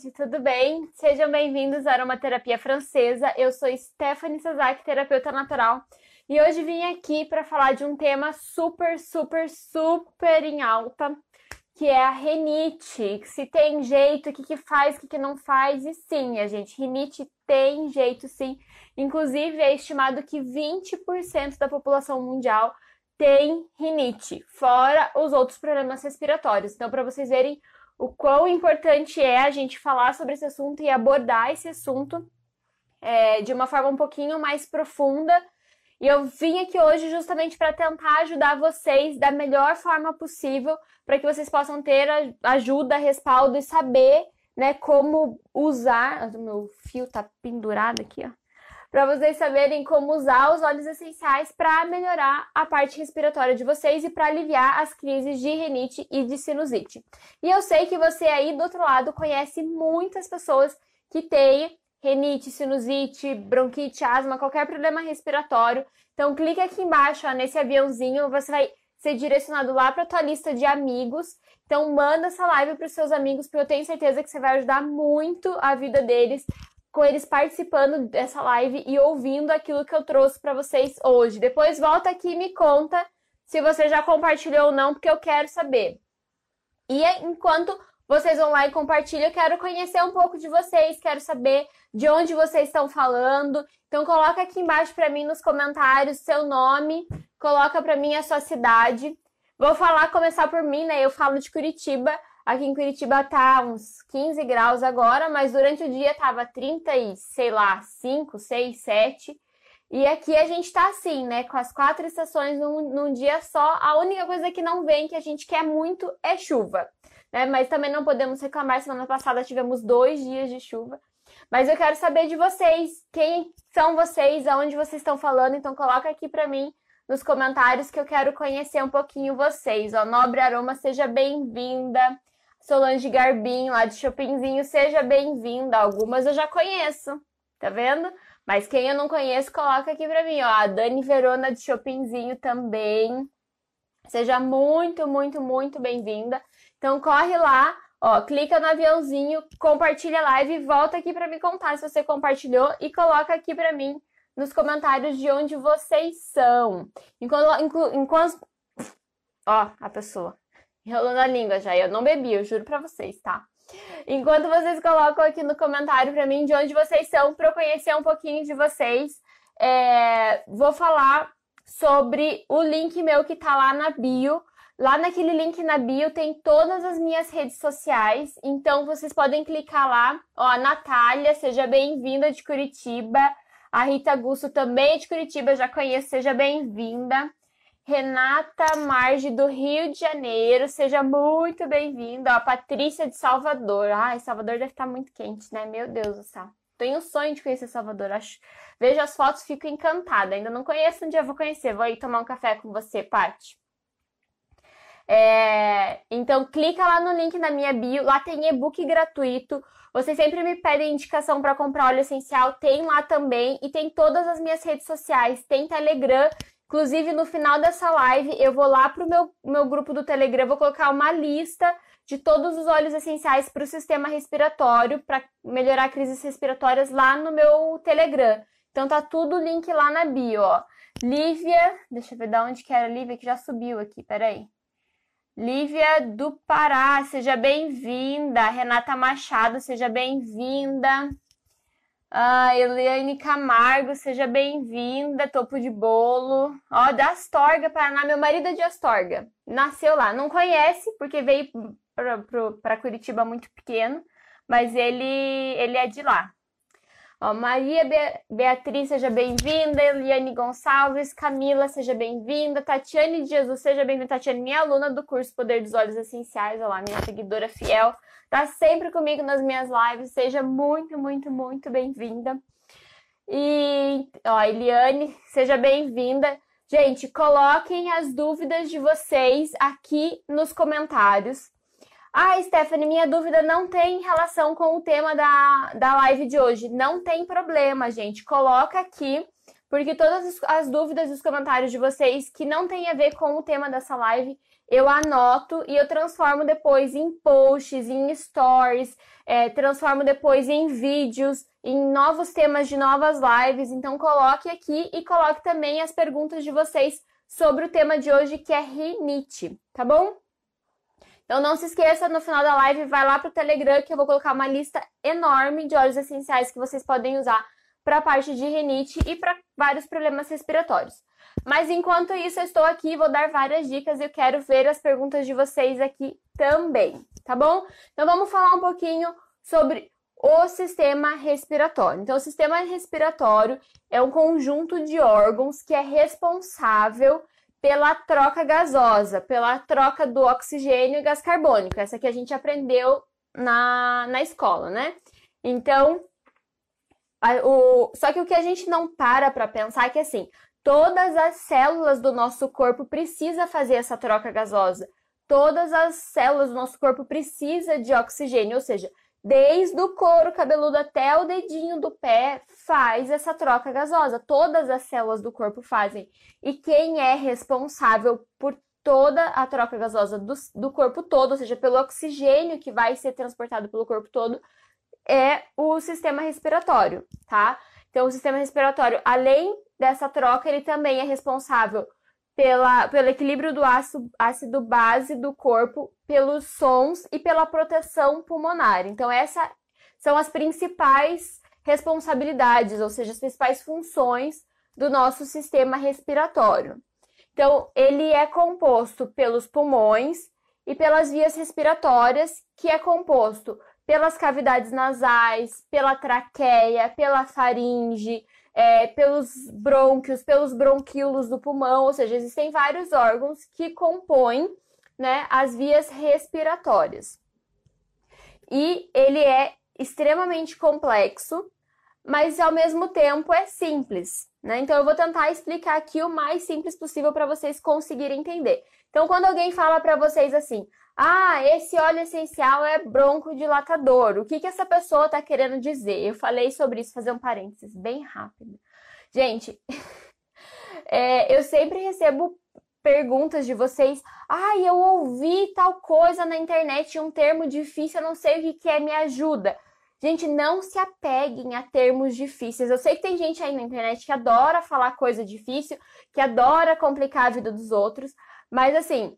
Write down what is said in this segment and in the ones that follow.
gente, tudo bem? Sejam bem-vindos à Aromaterapia Francesa. Eu sou Stephanie Sazak, terapeuta natural, e hoje vim aqui para falar de um tema super, super, super em alta, que é a renite. Se tem jeito, o que, que faz, o que, que não faz, e sim, a gente, renite tem jeito sim. Inclusive, é estimado que 20% da população mundial tem rinite, fora os outros problemas respiratórios. Então, para vocês verem o quão importante é a gente falar sobre esse assunto e abordar esse assunto é, de uma forma um pouquinho mais profunda. E eu vim aqui hoje justamente para tentar ajudar vocês da melhor forma possível, para que vocês possam ter ajuda, respaldo e saber né, como usar. O meu fio tá pendurado aqui, ó para vocês saberem como usar os óleos essenciais para melhorar a parte respiratória de vocês e para aliviar as crises de rinite e de sinusite. E eu sei que você aí do outro lado conhece muitas pessoas que têm renite, sinusite, bronquite, asma, qualquer problema respiratório. Então clique aqui embaixo ó, nesse aviãozinho, você vai ser direcionado lá para tua lista de amigos. Então manda essa live para os seus amigos, porque eu tenho certeza que você vai ajudar muito a vida deles com eles participando dessa live e ouvindo aquilo que eu trouxe para vocês hoje. Depois volta aqui e me conta se você já compartilhou ou não, porque eu quero saber. E enquanto vocês vão lá e compartilham, eu quero conhecer um pouco de vocês, quero saber de onde vocês estão falando. Então coloca aqui embaixo para mim nos comentários seu nome, coloca para mim a sua cidade. Vou falar, começar por mim, né? Eu falo de Curitiba. Aqui em Curitiba tá uns 15 graus agora, mas durante o dia tava 30 e, sei lá, 5, 6, 7. E aqui a gente tá assim, né? Com as quatro estações num, num dia só. A única coisa que não vem, que a gente quer muito, é chuva. Né? Mas também não podemos reclamar. Semana passada tivemos dois dias de chuva. Mas eu quero saber de vocês. Quem são vocês? Aonde vocês estão falando? Então coloca aqui para mim nos comentários que eu quero conhecer um pouquinho vocês. Ó, Nobre Aroma, seja bem-vinda. Solange Garbim, lá de Chopinzinho, seja bem-vinda. Algumas eu já conheço, tá vendo? Mas quem eu não conheço, coloca aqui pra mim, ó. A Dani Verona de Chopinzinho também. Seja muito, muito, muito bem-vinda. Então corre lá, ó, clica no aviãozinho, compartilha a live e volta aqui para me contar se você compartilhou e coloca aqui para mim nos comentários de onde vocês são. Enquanto, enquanto ó, a pessoa enrolando a língua já. Eu não bebi, eu juro pra vocês, tá? Enquanto vocês colocam aqui no comentário pra mim de onde vocês são, pra eu conhecer um pouquinho de vocês, é, vou falar sobre o link meu que tá lá na bio. Lá naquele link na bio tem todas as minhas redes sociais, então vocês podem clicar lá. Ó, Natália, seja bem-vinda de Curitiba. A Rita Gusto também é de Curitiba, já conheço, seja bem-vinda. Renata Marge, do Rio de Janeiro, seja muito bem-vinda. A Patrícia de Salvador. Ai, Salvador deve estar muito quente, né? Meu Deus do céu. Tenho um sonho de conhecer Salvador. Acho... Vejo as fotos, fico encantada. Ainda não conheço, um dia vou conhecer. Vou ir tomar um café com você, Paty. É... Então, clica lá no link na minha bio. Lá tem e-book gratuito. Vocês sempre me pedem indicação para comprar óleo essencial. Tem lá também. E tem todas as minhas redes sociais. Tem Telegram Inclusive, no final dessa live, eu vou lá pro meu, meu grupo do Telegram, vou colocar uma lista de todos os óleos essenciais para o sistema respiratório, para melhorar crises respiratórias lá no meu Telegram. Então tá tudo link lá na bio, ó. Lívia, deixa eu ver de onde que era a Lívia, que já subiu aqui, peraí. Lívia do Pará, seja bem-vinda. Renata Machado, seja bem-vinda. Ah, Eliane Camargo, seja bem-vinda, topo de bolo. Ó, da Astorga, Paraná, meu marido é de Astorga. Nasceu lá, não conhece, porque veio para Curitiba muito pequeno, mas ele, ele é de lá. Ó, Maria Be Beatriz, seja bem-vinda. Eliane Gonçalves, Camila, seja bem-vinda. Tatiane de Jesus, seja bem-vinda. Tatiane, minha aluna do curso Poder dos Olhos Essenciais, olá, minha seguidora fiel tá sempre comigo nas minhas lives. Seja muito, muito, muito bem-vinda. E, ó, Eliane, seja bem-vinda. Gente, coloquem as dúvidas de vocês aqui nos comentários. Ah, Stephanie, minha dúvida não tem relação com o tema da, da live de hoje. Não tem problema, gente. Coloca aqui porque todas as dúvidas e os comentários de vocês que não tem a ver com o tema dessa live, eu anoto e eu transformo depois em posts, em stories, é, transformo depois em vídeos, em novos temas de novas lives. Então coloque aqui e coloque também as perguntas de vocês sobre o tema de hoje que é rinite, tá bom? Então não se esqueça, no final da live, vai lá para o Telegram que eu vou colocar uma lista enorme de óleos essenciais que vocês podem usar para a parte de rinite e para vários problemas respiratórios. Mas enquanto isso, eu estou aqui, vou dar várias dicas e eu quero ver as perguntas de vocês aqui também, tá bom? Então vamos falar um pouquinho sobre o sistema respiratório. Então, o sistema respiratório é um conjunto de órgãos que é responsável pela troca gasosa, pela troca do oxigênio e gás carbônico. Essa que a gente aprendeu na, na escola, né? Então, a, o, só que o que a gente não para para pensar é que assim, todas as células do nosso corpo precisa fazer essa troca gasosa. Todas as células do nosso corpo precisa de oxigênio, ou seja, desde o couro cabeludo até o dedinho do pé, faz essa troca gasosa. Todas as células do corpo fazem. E quem é responsável por toda a troca gasosa do, do corpo todo, ou seja, pelo oxigênio que vai ser transportado pelo corpo todo, é o sistema respiratório, tá? Então, o sistema respiratório, além dessa troca, ele também é responsável pela, pelo equilíbrio do ácido, ácido base do corpo, pelos sons e pela proteção pulmonar. Então, essas são as principais responsabilidades, ou seja, as principais funções do nosso sistema respiratório. Então, ele é composto pelos pulmões e pelas vias respiratórias, que é composto pelas cavidades nasais, pela traqueia, pela faringe, é, pelos brônquios, pelos bronquíolos do pulmão, ou seja, existem vários órgãos que compõem né, as vias respiratórias. E ele é extremamente complexo, mas ao mesmo tempo é simples. Né? Então eu vou tentar explicar aqui o mais simples possível para vocês conseguirem entender. Então, quando alguém fala para vocês assim, ah, esse óleo essencial é broncodilatador. O que, que essa pessoa está querendo dizer? Eu falei sobre isso, fazer um parênteses bem rápido. Gente, é, eu sempre recebo perguntas de vocês. Ah, eu ouvi tal coisa na internet, um termo difícil, eu não sei o que, que é, me ajuda. Gente, não se apeguem a termos difíceis. Eu sei que tem gente aí na internet que adora falar coisa difícil, que adora complicar a vida dos outros, mas assim,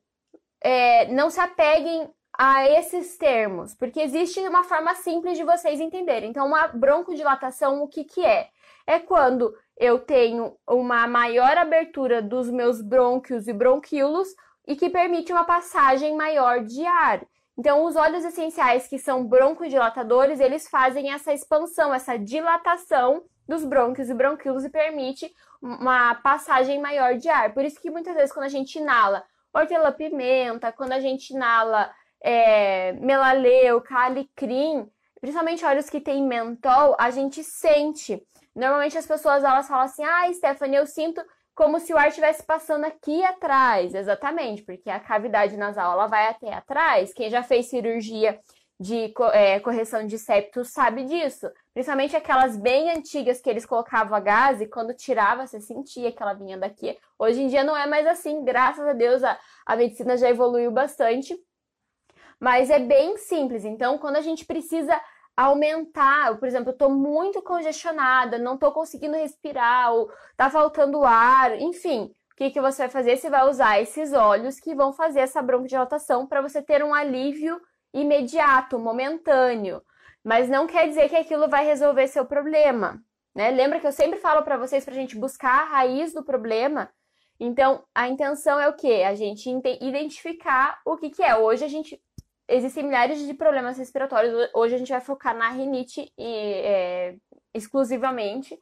é, não se apeguem a esses termos, porque existe uma forma simples de vocês entenderem. Então, uma broncodilatação, o que, que é? É quando eu tenho uma maior abertura dos meus brônquios e bronquíolos e que permite uma passagem maior de ar. Então, os óleos essenciais que são broncodilatadores, eles fazem essa expansão, essa dilatação dos brônquios e bronquíolos e permite uma passagem maior de ar. Por isso que muitas vezes quando a gente inala hortelã-pimenta, quando a gente inala é, melaleu, calicrim, principalmente óleos que tem mentol, a gente sente. Normalmente as pessoas elas falam assim: ah, Stephanie, eu sinto como se o ar estivesse passando aqui atrás. Exatamente, porque a cavidade nasal ela vai até atrás. Quem já fez cirurgia de é, correção de septo sabe disso. Principalmente aquelas bem antigas que eles colocavam a gás e quando tirava você sentia que ela vinha daqui. Hoje em dia não é mais assim, graças a Deus a, a medicina já evoluiu bastante. Mas é bem simples. Então, quando a gente precisa aumentar, por exemplo, eu tô muito congestionada, não tô conseguindo respirar, ou tá faltando ar, enfim, o que, que você vai fazer? Você vai usar esses óleos que vão fazer essa broncodilatação para você ter um alívio imediato, momentâneo, mas não quer dizer que aquilo vai resolver seu problema. Né? Lembra que eu sempre falo para vocês para a gente buscar a raiz do problema. Então, a intenção é o quê? A gente identificar o que, que é. Hoje a gente existem milhares de problemas respiratórios. Hoje a gente vai focar na rinite e, é, exclusivamente.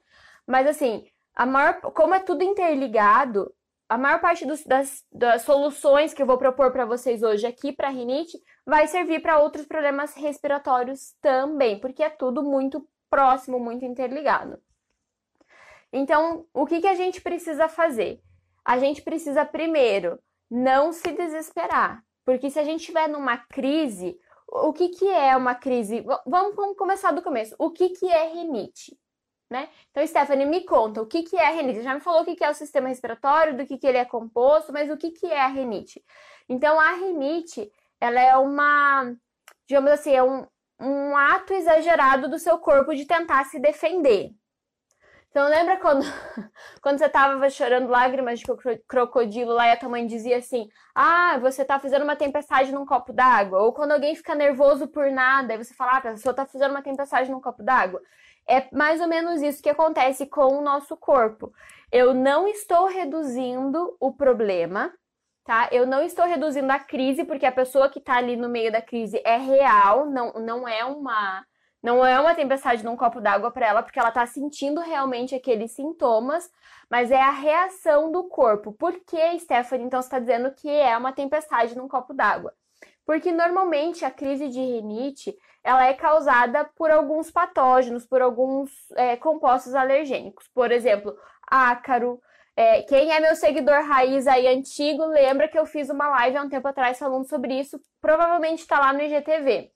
Mas assim, a maior, como é tudo interligado, a maior parte dos, das, das, soluções que eu vou propor para vocês hoje aqui para rinite vai servir para outros problemas respiratórios também, porque é tudo muito próximo, muito interligado. Então, o que, que a gente precisa fazer? A gente precisa primeiro não se desesperar, porque se a gente estiver numa crise, o que, que é uma crise? Vamos, vamos começar do começo. O que, que é rinite? né? Então, Stephanie, me conta, o que, que é a renite? Já me falou o que, que é o sistema respiratório, do que, que ele é composto, mas o que, que é a renite? Então, a renite, ela é uma, digamos assim, é um, um ato exagerado do seu corpo de tentar se defender. Então, lembra quando, quando você tava chorando lágrimas de crocodilo lá e a tua mãe dizia assim: Ah, você tá fazendo uma tempestade num copo d'água? Ou quando alguém fica nervoso por nada, e você fala: Ah, a pessoa tá fazendo uma tempestade num copo d'água. É mais ou menos isso que acontece com o nosso corpo. Eu não estou reduzindo o problema, tá? Eu não estou reduzindo a crise, porque a pessoa que tá ali no meio da crise é real, não, não é uma não é uma tempestade num copo d'água para ela, porque ela está sentindo realmente aqueles sintomas, mas é a reação do corpo. Por que, Stephanie, então, está dizendo que é uma tempestade num copo d'água? Porque normalmente a crise de rinite ela é causada por alguns patógenos, por alguns é, compostos alergênicos. Por exemplo, ácaro. É, quem é meu seguidor raiz aí antigo lembra que eu fiz uma live há um tempo atrás falando sobre isso. Provavelmente está lá no IGTV.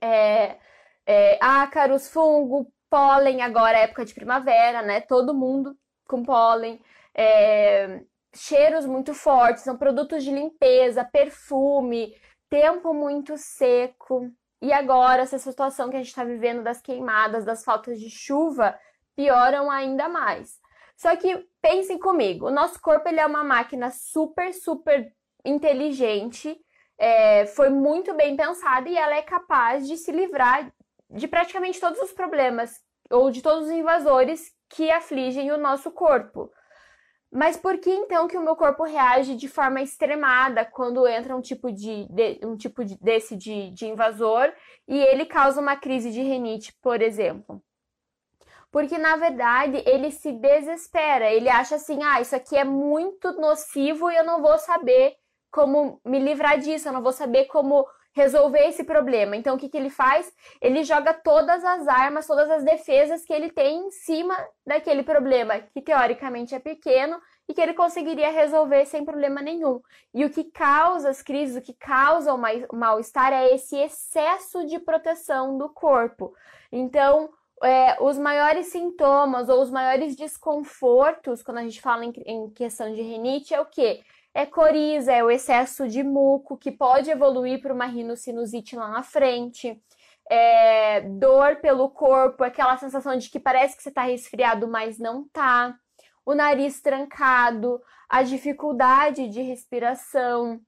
É, é, ácaros, fungo, pólen, agora é época de primavera, né? Todo mundo com pólen. É, cheiros muito fortes, são produtos de limpeza, perfume, tempo muito seco. E agora, essa situação que a gente está vivendo das queimadas, das faltas de chuva, pioram ainda mais. Só que pensem comigo, o nosso corpo ele é uma máquina super, super inteligente, é, foi muito bem pensada e ela é capaz de se livrar de praticamente todos os problemas ou de todos os invasores que afligem o nosso corpo. Mas por que então que o meu corpo reage de forma extremada quando entra um tipo de, de um tipo de, desse de, de invasor e ele causa uma crise de renite, por exemplo? Porque na verdade ele se desespera, ele acha assim: ah, isso aqui é muito nocivo e eu não vou saber como me livrar disso, eu não vou saber como resolver esse problema. Então, o que, que ele faz? Ele joga todas as armas, todas as defesas que ele tem em cima daquele problema, que teoricamente é pequeno e que ele conseguiria resolver sem problema nenhum. E o que causa as crises, o que causa o mal-estar é esse excesso de proteção do corpo. Então, é, os maiores sintomas ou os maiores desconfortos, quando a gente fala em, em questão de rinite, é o quê? é coriza, é o excesso de muco, que pode evoluir para uma rinocinusite lá na frente. É, dor pelo corpo, aquela sensação de que parece que você está resfriado, mas não tá. O nariz trancado, a dificuldade de respiração,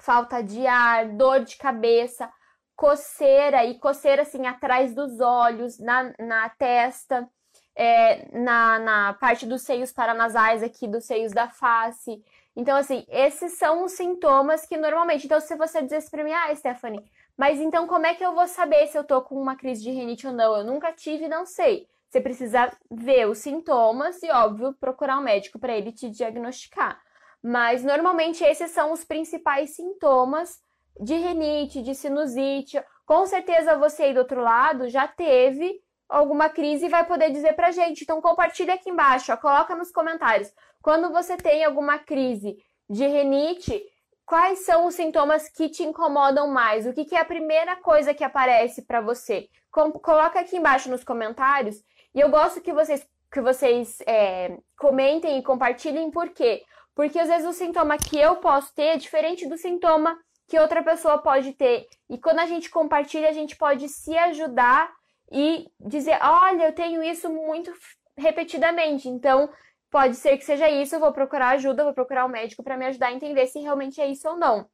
falta de ar, dor de cabeça, coceira e coceira assim atrás dos olhos, na, na testa, é, na, na parte dos seios paranasais aqui, dos seios da face. Então, assim, esses são os sintomas que normalmente. Então, se você dizer para mim, ah, Stephanie, mas então como é que eu vou saber se eu tô com uma crise de rinite ou não? Eu nunca tive, não sei. Você precisa ver os sintomas e, óbvio, procurar um médico para ele te diagnosticar. Mas normalmente esses são os principais sintomas de rinite, de sinusite. Com certeza você aí do outro lado já teve alguma crise e vai poder dizer pra gente. Então compartilha aqui embaixo, ó, coloca nos comentários. Quando você tem alguma crise de renite, quais são os sintomas que te incomodam mais? O que, que é a primeira coisa que aparece para você? Com, coloca aqui embaixo nos comentários. E eu gosto que vocês, que vocês é, comentem e compartilhem por quê? Porque às vezes o sintoma que eu posso ter é diferente do sintoma que outra pessoa pode ter. E quando a gente compartilha, a gente pode se ajudar e dizer: olha, eu tenho isso muito repetidamente. Então, Pode ser que seja isso, eu vou procurar ajuda, vou procurar um médico para me ajudar a entender se realmente é isso ou não.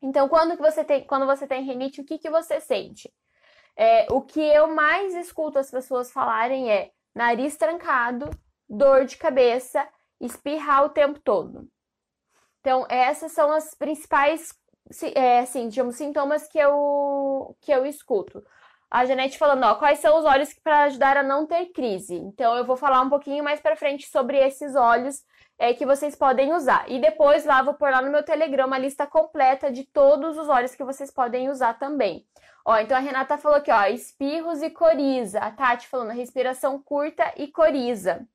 Então, quando você tem, quando você tem rinite, o que, que você sente? É, o que eu mais escuto as pessoas falarem é nariz trancado, dor de cabeça, espirrar o tempo todo. Então, essas são as principais, é, assim, digamos, sintomas que eu, que eu escuto a Janete falando, ó, quais são os óleos para ajudar a não ter crise. Então eu vou falar um pouquinho mais para frente sobre esses óleos é, que vocês podem usar. E depois lá vou pôr lá no meu Telegram uma lista completa de todos os óleos que vocês podem usar também. Ó, então a Renata falou aqui, ó, espirros e coriza. A Tati falando respiração curta e coriza.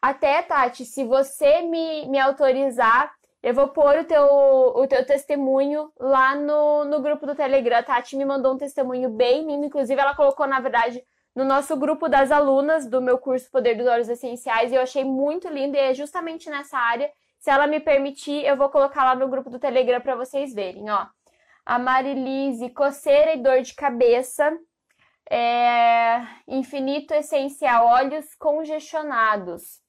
Até, Tati, se você me, me autorizar, eu vou pôr o teu, o teu testemunho lá no, no grupo do Telegram. A Tati me mandou um testemunho bem lindo. Inclusive, ela colocou, na verdade, no nosso grupo das alunas do meu curso Poder dos Olhos Essenciais e eu achei muito lindo e é justamente nessa área. Se ela me permitir, eu vou colocar lá no grupo do Telegram para vocês verem, ó. A Marilise, coceira e dor de cabeça. É... Infinito essencial, olhos congestionados.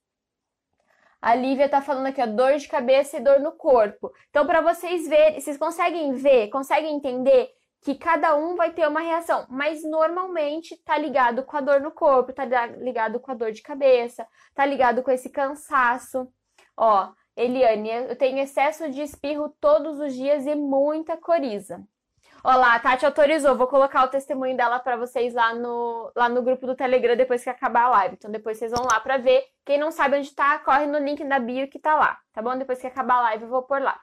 A Lívia tá falando aqui, ó, dor de cabeça e dor no corpo. Então, para vocês verem, vocês conseguem ver, conseguem entender que cada um vai ter uma reação, mas normalmente tá ligado com a dor no corpo, tá ligado com a dor de cabeça, tá ligado com esse cansaço. Ó, Eliane, eu tenho excesso de espirro todos os dias e muita coriza. Olá, a Tati autorizou. Vou colocar o testemunho dela para vocês lá no, lá no grupo do Telegram depois que acabar a live. Então depois vocês vão lá para ver. Quem não sabe onde tá, corre no link da bio que tá lá, tá bom? Depois que acabar a live eu vou por lá.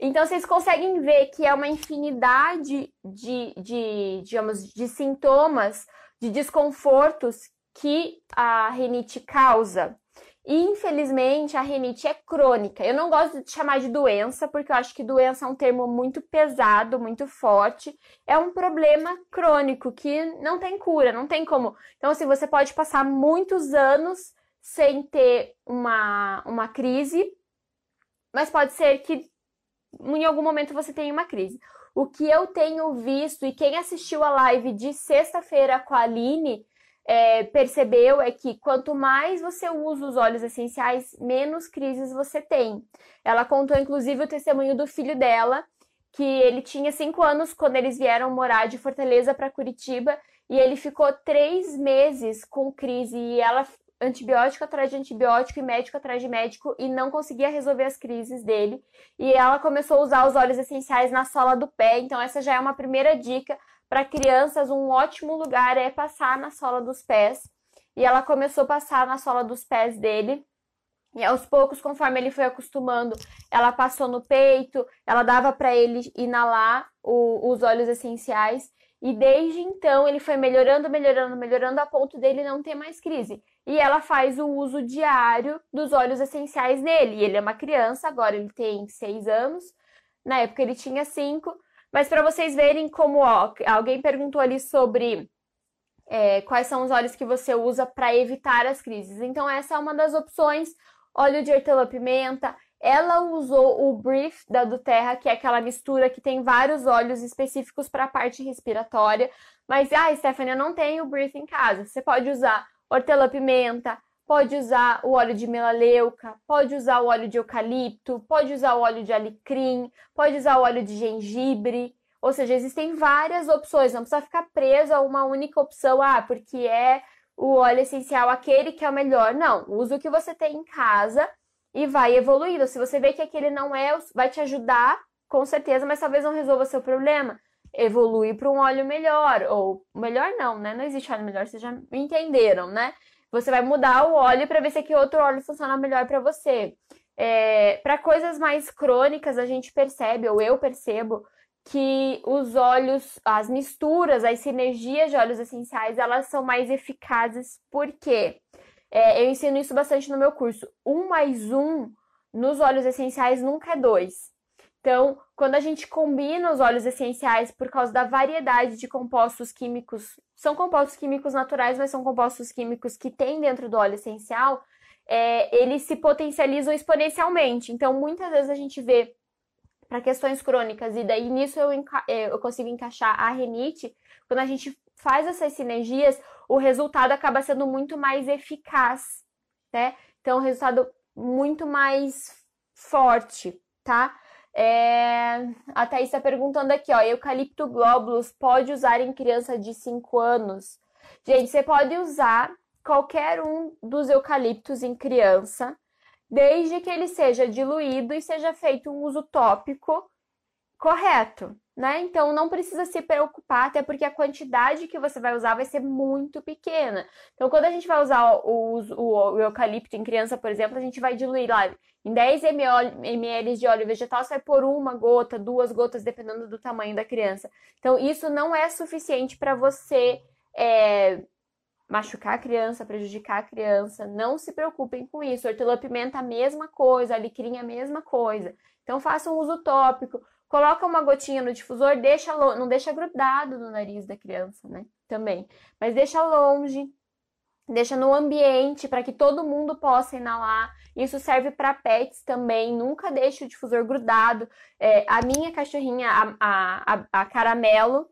Então vocês conseguem ver que é uma infinidade de, de digamos, de sintomas, de desconfortos que a rinite causa. Infelizmente, a rinite é crônica. Eu não gosto de chamar de doença, porque eu acho que doença é um termo muito pesado, muito forte. É um problema crônico que não tem cura, não tem como. Então, assim, você pode passar muitos anos sem ter uma, uma crise, mas pode ser que em algum momento você tenha uma crise. O que eu tenho visto, e quem assistiu a live de sexta-feira com a Aline, é, percebeu é que quanto mais você usa os óleos essenciais, menos crises você tem. Ela contou, inclusive, o testemunho do filho dela, que ele tinha cinco anos quando eles vieram morar de Fortaleza para Curitiba e ele ficou três meses com crise e ela antibiótico atrás de antibiótico e médico atrás de médico e não conseguia resolver as crises dele. E ela começou a usar os óleos essenciais na sola do pé. Então essa já é uma primeira dica para crianças, um ótimo lugar é passar na sola dos pés. E ela começou a passar na sola dos pés dele. E aos poucos, conforme ele foi acostumando, ela passou no peito, ela dava para ele inalar o, os óleos essenciais. E desde então ele foi melhorando, melhorando, melhorando a ponto dele não ter mais crise. E ela faz o uso diário dos óleos essenciais nele. E ele é uma criança, agora ele tem seis anos. Na época ele tinha cinco. Mas para vocês verem como, ó, alguém perguntou ali sobre é, quais são os óleos que você usa para evitar as crises. Então, essa é uma das opções. Óleo de hortelã-pimenta. Ela usou o Brief da Duterra, que é aquela mistura que tem vários óleos específicos para a parte respiratória. Mas, ah, Stephanie, eu não tenho o Brief em casa. Você pode usar hortelã-pimenta, pode usar o óleo de melaleuca, pode usar o óleo de eucalipto, pode usar o óleo de alecrim, pode usar o óleo de gengibre. Ou seja, existem várias opções, não precisa ficar preso a uma única opção, ah, porque é o óleo essencial aquele que é o melhor. Não, usa o que você tem em casa e vai evoluindo. Se você vê que aquele não é, vai te ajudar, com certeza, mas talvez não resolva seu problema. Evolui para um óleo melhor, ou melhor não, né? Não existe óleo melhor, vocês já entenderam, né? Você vai mudar o óleo para ver se aqui outro óleo funciona melhor para você. É, para coisas mais crônicas, a gente percebe, ou eu percebo, que os óleos, as misturas, as sinergias de óleos essenciais, elas são mais eficazes. Por quê? É, eu ensino isso bastante no meu curso. Um mais um nos óleos essenciais nunca é dois. Então, quando a gente combina os óleos essenciais por causa da variedade de compostos químicos, são compostos químicos naturais, mas são compostos químicos que tem dentro do óleo essencial, é, eles se potencializam exponencialmente. Então, muitas vezes a gente vê para questões crônicas, e daí nisso eu, é, eu consigo encaixar a renite, quando a gente faz essas sinergias, o resultado acaba sendo muito mais eficaz, né? Então, o resultado muito mais forte, tá? É... A Thaís está perguntando aqui, ó, eucalipto glóbulos pode usar em criança de 5 anos? Gente, você pode usar qualquer um dos eucaliptos em criança, desde que ele seja diluído e seja feito um uso tópico correto, né? Então não precisa se preocupar, até porque a quantidade que você vai usar vai ser muito pequena. Então, quando a gente vai usar o, o, o eucalipto em criança, por exemplo, a gente vai diluir lá em 10 ml de óleo vegetal, você vai pôr uma gota, duas gotas, dependendo do tamanho da criança. Então, isso não é suficiente para você é, machucar a criança, prejudicar a criança. Não se preocupem com isso. Hortelã-pimenta, a mesma coisa, alecrim, a mesma coisa. Então, façam um uso tópico. Coloca uma gotinha no difusor, deixa, não deixa grudado no nariz da criança, né? também. Mas deixa longe, deixa no ambiente para que todo mundo possa inalar. Isso serve para pets também. Nunca deixe o difusor grudado. É, a minha cachorrinha, a, a, a Caramelo,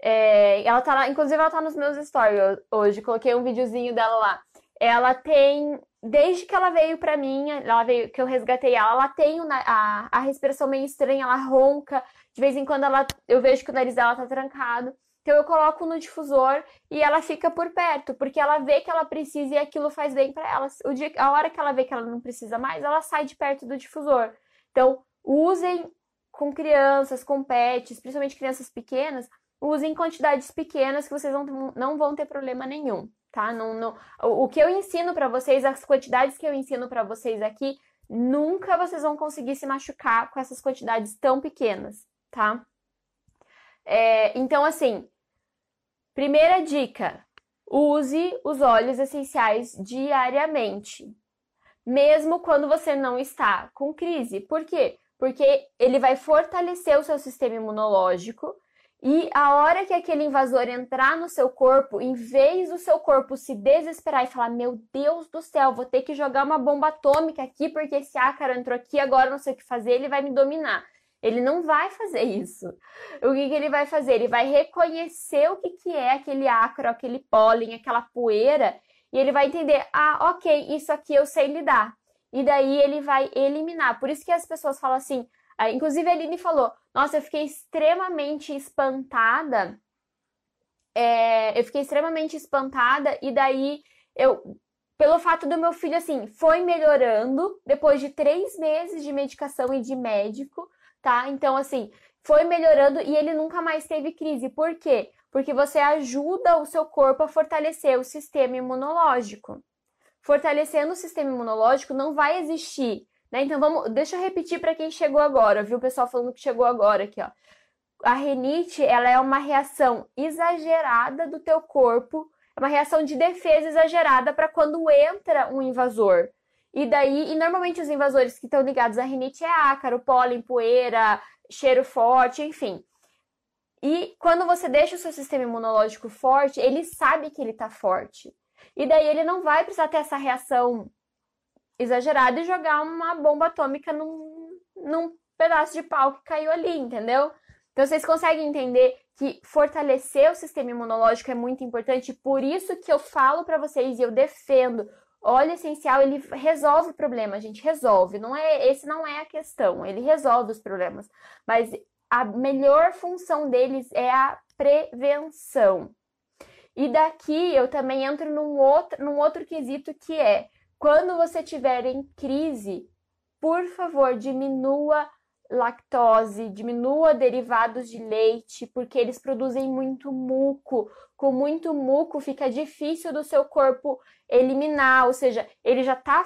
é, ela tá, inclusive ela tá nos meus stories hoje. Coloquei um videozinho dela lá. Ela tem, desde que ela veio para mim, ela veio, que eu resgatei ela, ela tem a, a respiração meio estranha, ela ronca. De vez em quando ela, eu vejo que o nariz dela tá trancado. Então eu coloco no difusor e ela fica por perto, porque ela vê que ela precisa e aquilo faz bem para ela. O dia, a hora que ela vê que ela não precisa mais, ela sai de perto do difusor. Então, usem com crianças, com pets, principalmente crianças pequenas, usem quantidades pequenas que vocês não, não vão ter problema nenhum, tá? Não, não, o, que eu ensino para vocês, as quantidades que eu ensino para vocês aqui, nunca vocês vão conseguir se machucar com essas quantidades tão pequenas, tá? É, então, assim, primeira dica: use os óleos essenciais diariamente, mesmo quando você não está com crise. Por quê? Porque ele vai fortalecer o seu sistema imunológico e a hora que aquele invasor entrar no seu corpo, em vez do seu corpo se desesperar e falar: Meu Deus do céu, vou ter que jogar uma bomba atômica aqui porque esse ácaro entrou aqui, agora não sei o que fazer, ele vai me dominar. Ele não vai fazer isso. O que, que ele vai fazer? Ele vai reconhecer o que, que é aquele ácaro, aquele pólen, aquela poeira, e ele vai entender: ah, ok, isso aqui eu sei lidar. E daí ele vai eliminar. Por isso que as pessoas falam assim. Inclusive a Aline falou: nossa, eu fiquei extremamente espantada. É, eu fiquei extremamente espantada, e daí eu pelo fato do meu filho, assim, foi melhorando depois de três meses de medicação e de médico tá? Então, assim, foi melhorando e ele nunca mais teve crise. Por quê? Porque você ajuda o seu corpo a fortalecer o sistema imunológico. Fortalecendo o sistema imunológico não vai existir, né? Então vamos, deixa eu repetir para quem chegou agora, viu o pessoal falando que chegou agora aqui, ó. A renite, ela é uma reação exagerada do teu corpo, é uma reação de defesa exagerada para quando entra um invasor. E daí, e normalmente os invasores que estão ligados à rinite é ácaro, pólen, poeira, cheiro forte, enfim. E quando você deixa o seu sistema imunológico forte, ele sabe que ele está forte. E daí ele não vai precisar ter essa reação exagerada e jogar uma bomba atômica num, num pedaço de pau que caiu ali, entendeu? Então vocês conseguem entender que fortalecer o sistema imunológico é muito importante, por isso que eu falo para vocês e eu defendo óleo essencial ele resolve o problema, a gente resolve. Não é esse não é a questão. Ele resolve os problemas, mas a melhor função deles é a prevenção. E daqui eu também entro num outro, num outro quesito que é quando você tiver em crise, por favor, diminua lactose, diminua derivados de leite, porque eles produzem muito muco. Com muito muco fica difícil do seu corpo eliminar, ou seja, ele já tá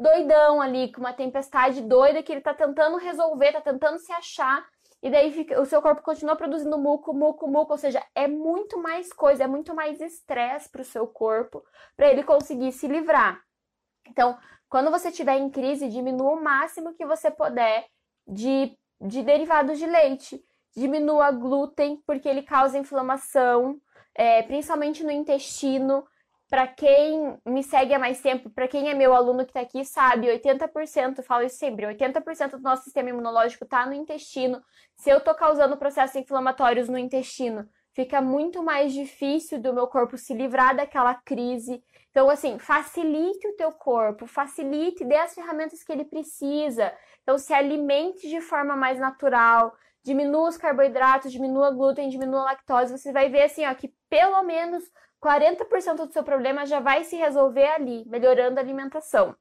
doidão ali, com uma tempestade doida que ele tá tentando resolver, tá tentando se achar, e daí fica, o seu corpo continua produzindo muco, muco, muco, ou seja, é muito mais coisa, é muito mais estresse para o seu corpo para ele conseguir se livrar. Então, quando você estiver em crise, diminua o máximo que você puder de, de derivados de leite. Diminua glúten, porque ele causa inflamação, é, principalmente no intestino. Para quem me segue há mais tempo, para quem é meu aluno que está aqui, sabe, 80%, falo isso sempre, 80% do nosso sistema imunológico está no intestino. Se eu estou causando processos inflamatórios no intestino, fica muito mais difícil do meu corpo se livrar daquela crise. Então, assim, facilite o teu corpo, facilite, dê as ferramentas que ele precisa. Então, se alimente de forma mais natural, diminua os carboidratos, diminua glúten, diminua a lactose. Você vai ver, assim, ó, que pelo menos 40% do seu problema já vai se resolver ali, melhorando a alimentação.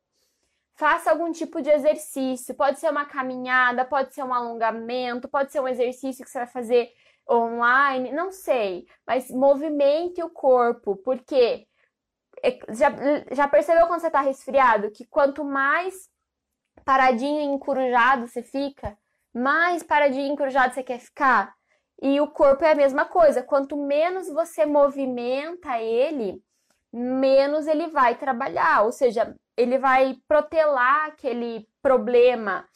Faça algum tipo de exercício, pode ser uma caminhada, pode ser um alongamento, pode ser um exercício que você vai fazer online, não sei, mas movimente o corpo, porque é, já, já percebeu quando você está resfriado que quanto mais paradinho e encurujado você fica, mais paradinho e encurujado você quer ficar? E o corpo é a mesma coisa. Quanto menos você movimenta ele, menos ele vai trabalhar. Ou seja, ele vai protelar aquele problema.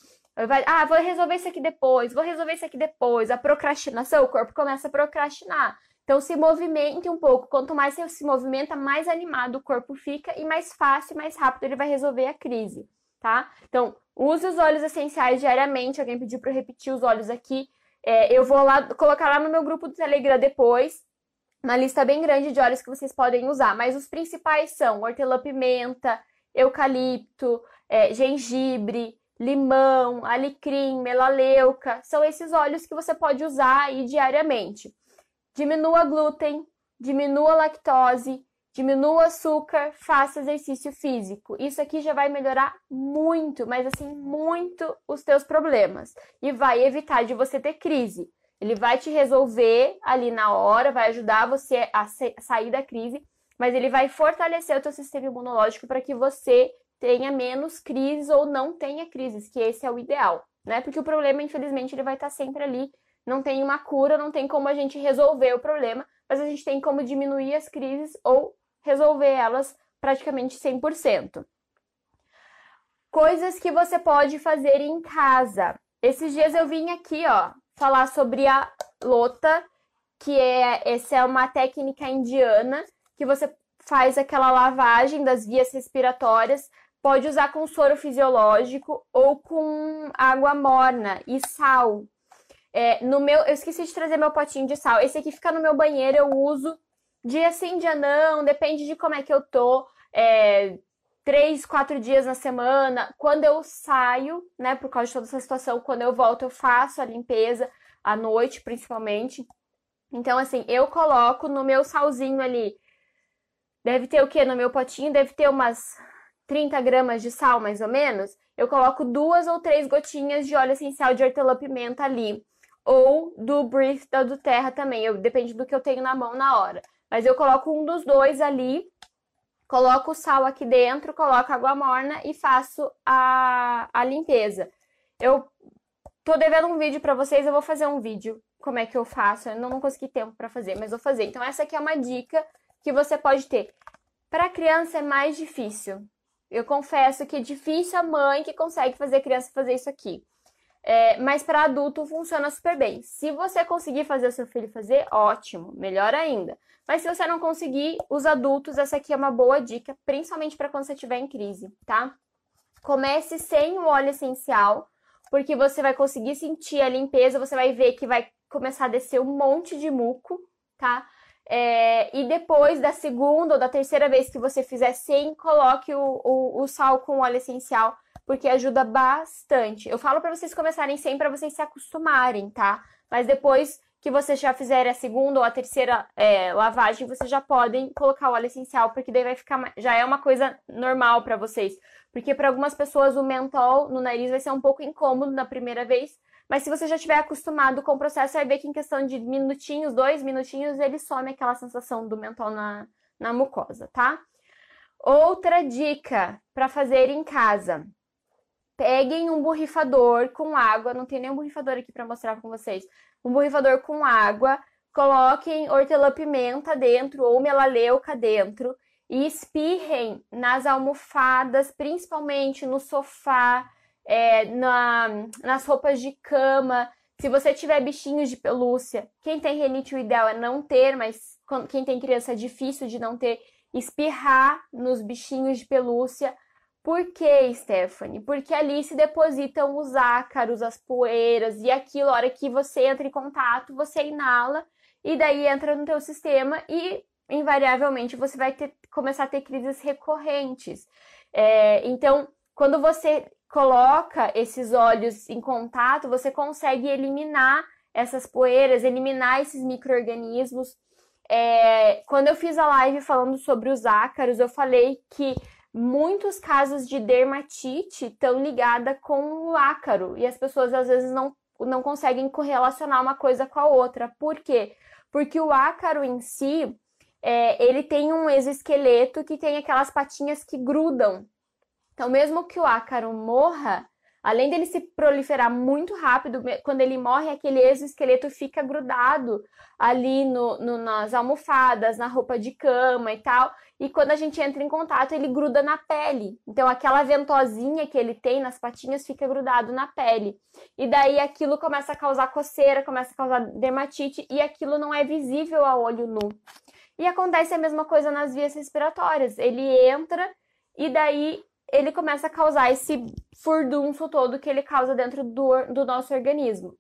Ah, vou resolver isso aqui depois, vou resolver isso aqui depois. A procrastinação, o corpo começa a procrastinar. Então, se movimente um pouco. Quanto mais você se movimenta, mais animado o corpo fica e mais fácil, mais rápido ele vai resolver a crise, tá? Então, use os óleos essenciais diariamente. Alguém pediu para eu repetir os óleos aqui. É, eu vou lá colocar lá no meu grupo do Telegram depois uma lista bem grande de óleos que vocês podem usar, mas os principais são hortelã-pimenta, eucalipto, é, gengibre, limão, alecrim, melaleuca. São esses óleos que você pode usar aí diariamente. Diminua glúten, diminua lactose, diminua açúcar, faça exercício físico. Isso aqui já vai melhorar muito, mas assim, muito os teus problemas e vai evitar de você ter crise. Ele vai te resolver ali na hora, vai ajudar você a sair da crise, mas ele vai fortalecer o teu sistema imunológico para que você tenha menos crises ou não tenha crises, que esse é o ideal, né? Porque o problema, infelizmente, ele vai estar sempre ali não tem uma cura, não tem como a gente resolver o problema, mas a gente tem como diminuir as crises ou resolver elas praticamente 100%. Coisas que você pode fazer em casa. Esses dias eu vim aqui, ó, falar sobre a lota, que é essa é uma técnica indiana que você faz aquela lavagem das vias respiratórias, pode usar com soro fisiológico ou com água morna e sal, é, no meu, eu esqueci de trazer meu potinho de sal. Esse aqui fica no meu banheiro, eu uso dia sim, dia não, depende de como é que eu tô. É, três, quatro dias na semana. Quando eu saio, né, por causa de toda essa situação, quando eu volto, eu faço a limpeza à noite, principalmente. Então, assim, eu coloco no meu salzinho ali. Deve ter o que no meu potinho? Deve ter umas 30 gramas de sal, mais ou menos. Eu coloco duas ou três gotinhas de óleo essencial de hortelã-pimenta ali ou do brief da do Terra também. Eu, depende do que eu tenho na mão na hora. Mas eu coloco um dos dois ali, coloco o sal aqui dentro, coloco água morna e faço a, a limpeza. Eu tô devendo um vídeo para vocês, eu vou fazer um vídeo como é que eu faço. Eu não consegui tempo para fazer, mas vou fazer. Então essa aqui é uma dica que você pode ter. Para criança é mais difícil. Eu confesso que é difícil a mãe que consegue fazer a criança fazer isso aqui. É, mas para adulto funciona super bem. Se você conseguir fazer o seu filho fazer, ótimo, melhor ainda. Mas se você não conseguir, os adultos, essa aqui é uma boa dica, principalmente para quando você estiver em crise, tá? Comece sem o óleo essencial, porque você vai conseguir sentir a limpeza, você vai ver que vai começar a descer um monte de muco, tá? É, e depois da segunda ou da terceira vez que você fizer sem, coloque o, o, o sal com óleo essencial porque ajuda bastante. Eu falo para vocês começarem sem para vocês se acostumarem, tá? Mas depois que vocês já fizerem a segunda ou a terceira é, lavagem, vocês já podem colocar o óleo essencial, porque daí vai ficar já é uma coisa normal para vocês. Porque para algumas pessoas o mentol no nariz vai ser um pouco incômodo na primeira vez, mas se você já estiver acostumado com o processo, vai ver que em questão de minutinhos, dois minutinhos, ele some aquela sensação do mentol na, na mucosa, tá? Outra dica para fazer em casa peguem um borrifador com água, não tem nenhum borrifador aqui para mostrar com vocês. Um borrifador com água, coloquem hortelã-pimenta dentro ou melaleuca dentro e espirrem nas almofadas, principalmente no sofá, é, na, nas roupas de cama. Se você tiver bichinhos de pelúcia, quem tem renite o ideal é não ter, mas quem tem criança é difícil de não ter, espirrar nos bichinhos de pelúcia por que, Stephanie? Porque ali se depositam os ácaros, as poeiras e aquilo, a hora que você entra em contato, você inala e daí entra no teu sistema e invariavelmente você vai ter, começar a ter crises recorrentes. É, então, quando você coloca esses óleos em contato, você consegue eliminar essas poeiras, eliminar esses micro-organismos. É, quando eu fiz a live falando sobre os ácaros, eu falei que muitos casos de dermatite estão ligados com o ácaro e as pessoas às vezes não, não conseguem correlacionar uma coisa com a outra. Por quê? Porque o ácaro em si, é, ele tem um exoesqueleto que tem aquelas patinhas que grudam. Então, mesmo que o ácaro morra, Além dele se proliferar muito rápido, quando ele morre, aquele exoesqueleto fica grudado ali no, no, nas almofadas, na roupa de cama e tal. E quando a gente entra em contato, ele gruda na pele. Então, aquela ventosinha que ele tem nas patinhas fica grudado na pele. E daí aquilo começa a causar coceira, começa a causar dermatite, e aquilo não é visível a olho nu. E acontece a mesma coisa nas vias respiratórias. Ele entra e daí ele começa a causar esse furdunço todo que ele causa dentro do, do nosso organismo.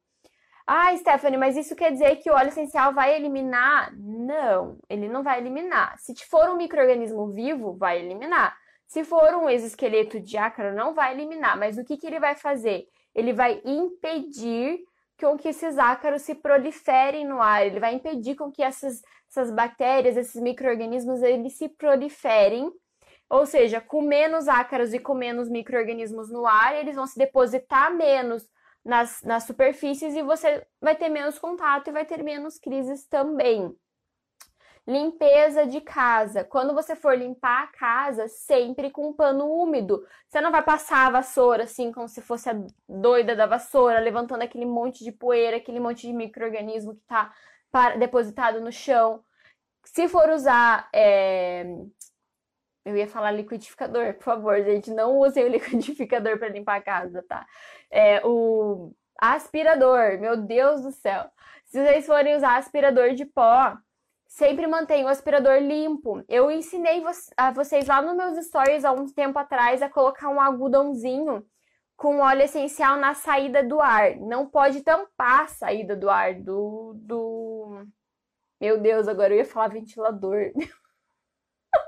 Ah, Stephanie, mas isso quer dizer que o óleo essencial vai eliminar? Não, ele não vai eliminar. Se for um microorganismo vivo, vai eliminar. Se for um exoesqueleto de ácaro, não vai eliminar. Mas o que, que ele vai fazer? Ele vai impedir com que esses ácaros se proliferem no ar. Ele vai impedir com que essas, essas bactérias, esses micro-organismos, eles se proliferem ou seja, com menos ácaros e com menos micro-organismos no ar, eles vão se depositar menos nas, nas superfícies e você vai ter menos contato e vai ter menos crises também. Limpeza de casa. Quando você for limpar a casa, sempre com um pano úmido. Você não vai passar a vassoura assim, como se fosse a doida da vassoura, levantando aquele monte de poeira, aquele monte de micro-organismo que está depositado no chão. Se for usar é, eu ia falar liquidificador, por favor, gente, não usem o liquidificador para limpar a casa, tá? É, o aspirador, meu Deus do céu. Se vocês forem usar aspirador de pó, sempre mantenha o aspirador limpo. Eu ensinei a vocês lá nos meus stories há um tempo atrás a colocar um algodãozinho com óleo essencial na saída do ar. Não pode tampar a saída do ar do. do... Meu Deus, agora eu ia falar ventilador.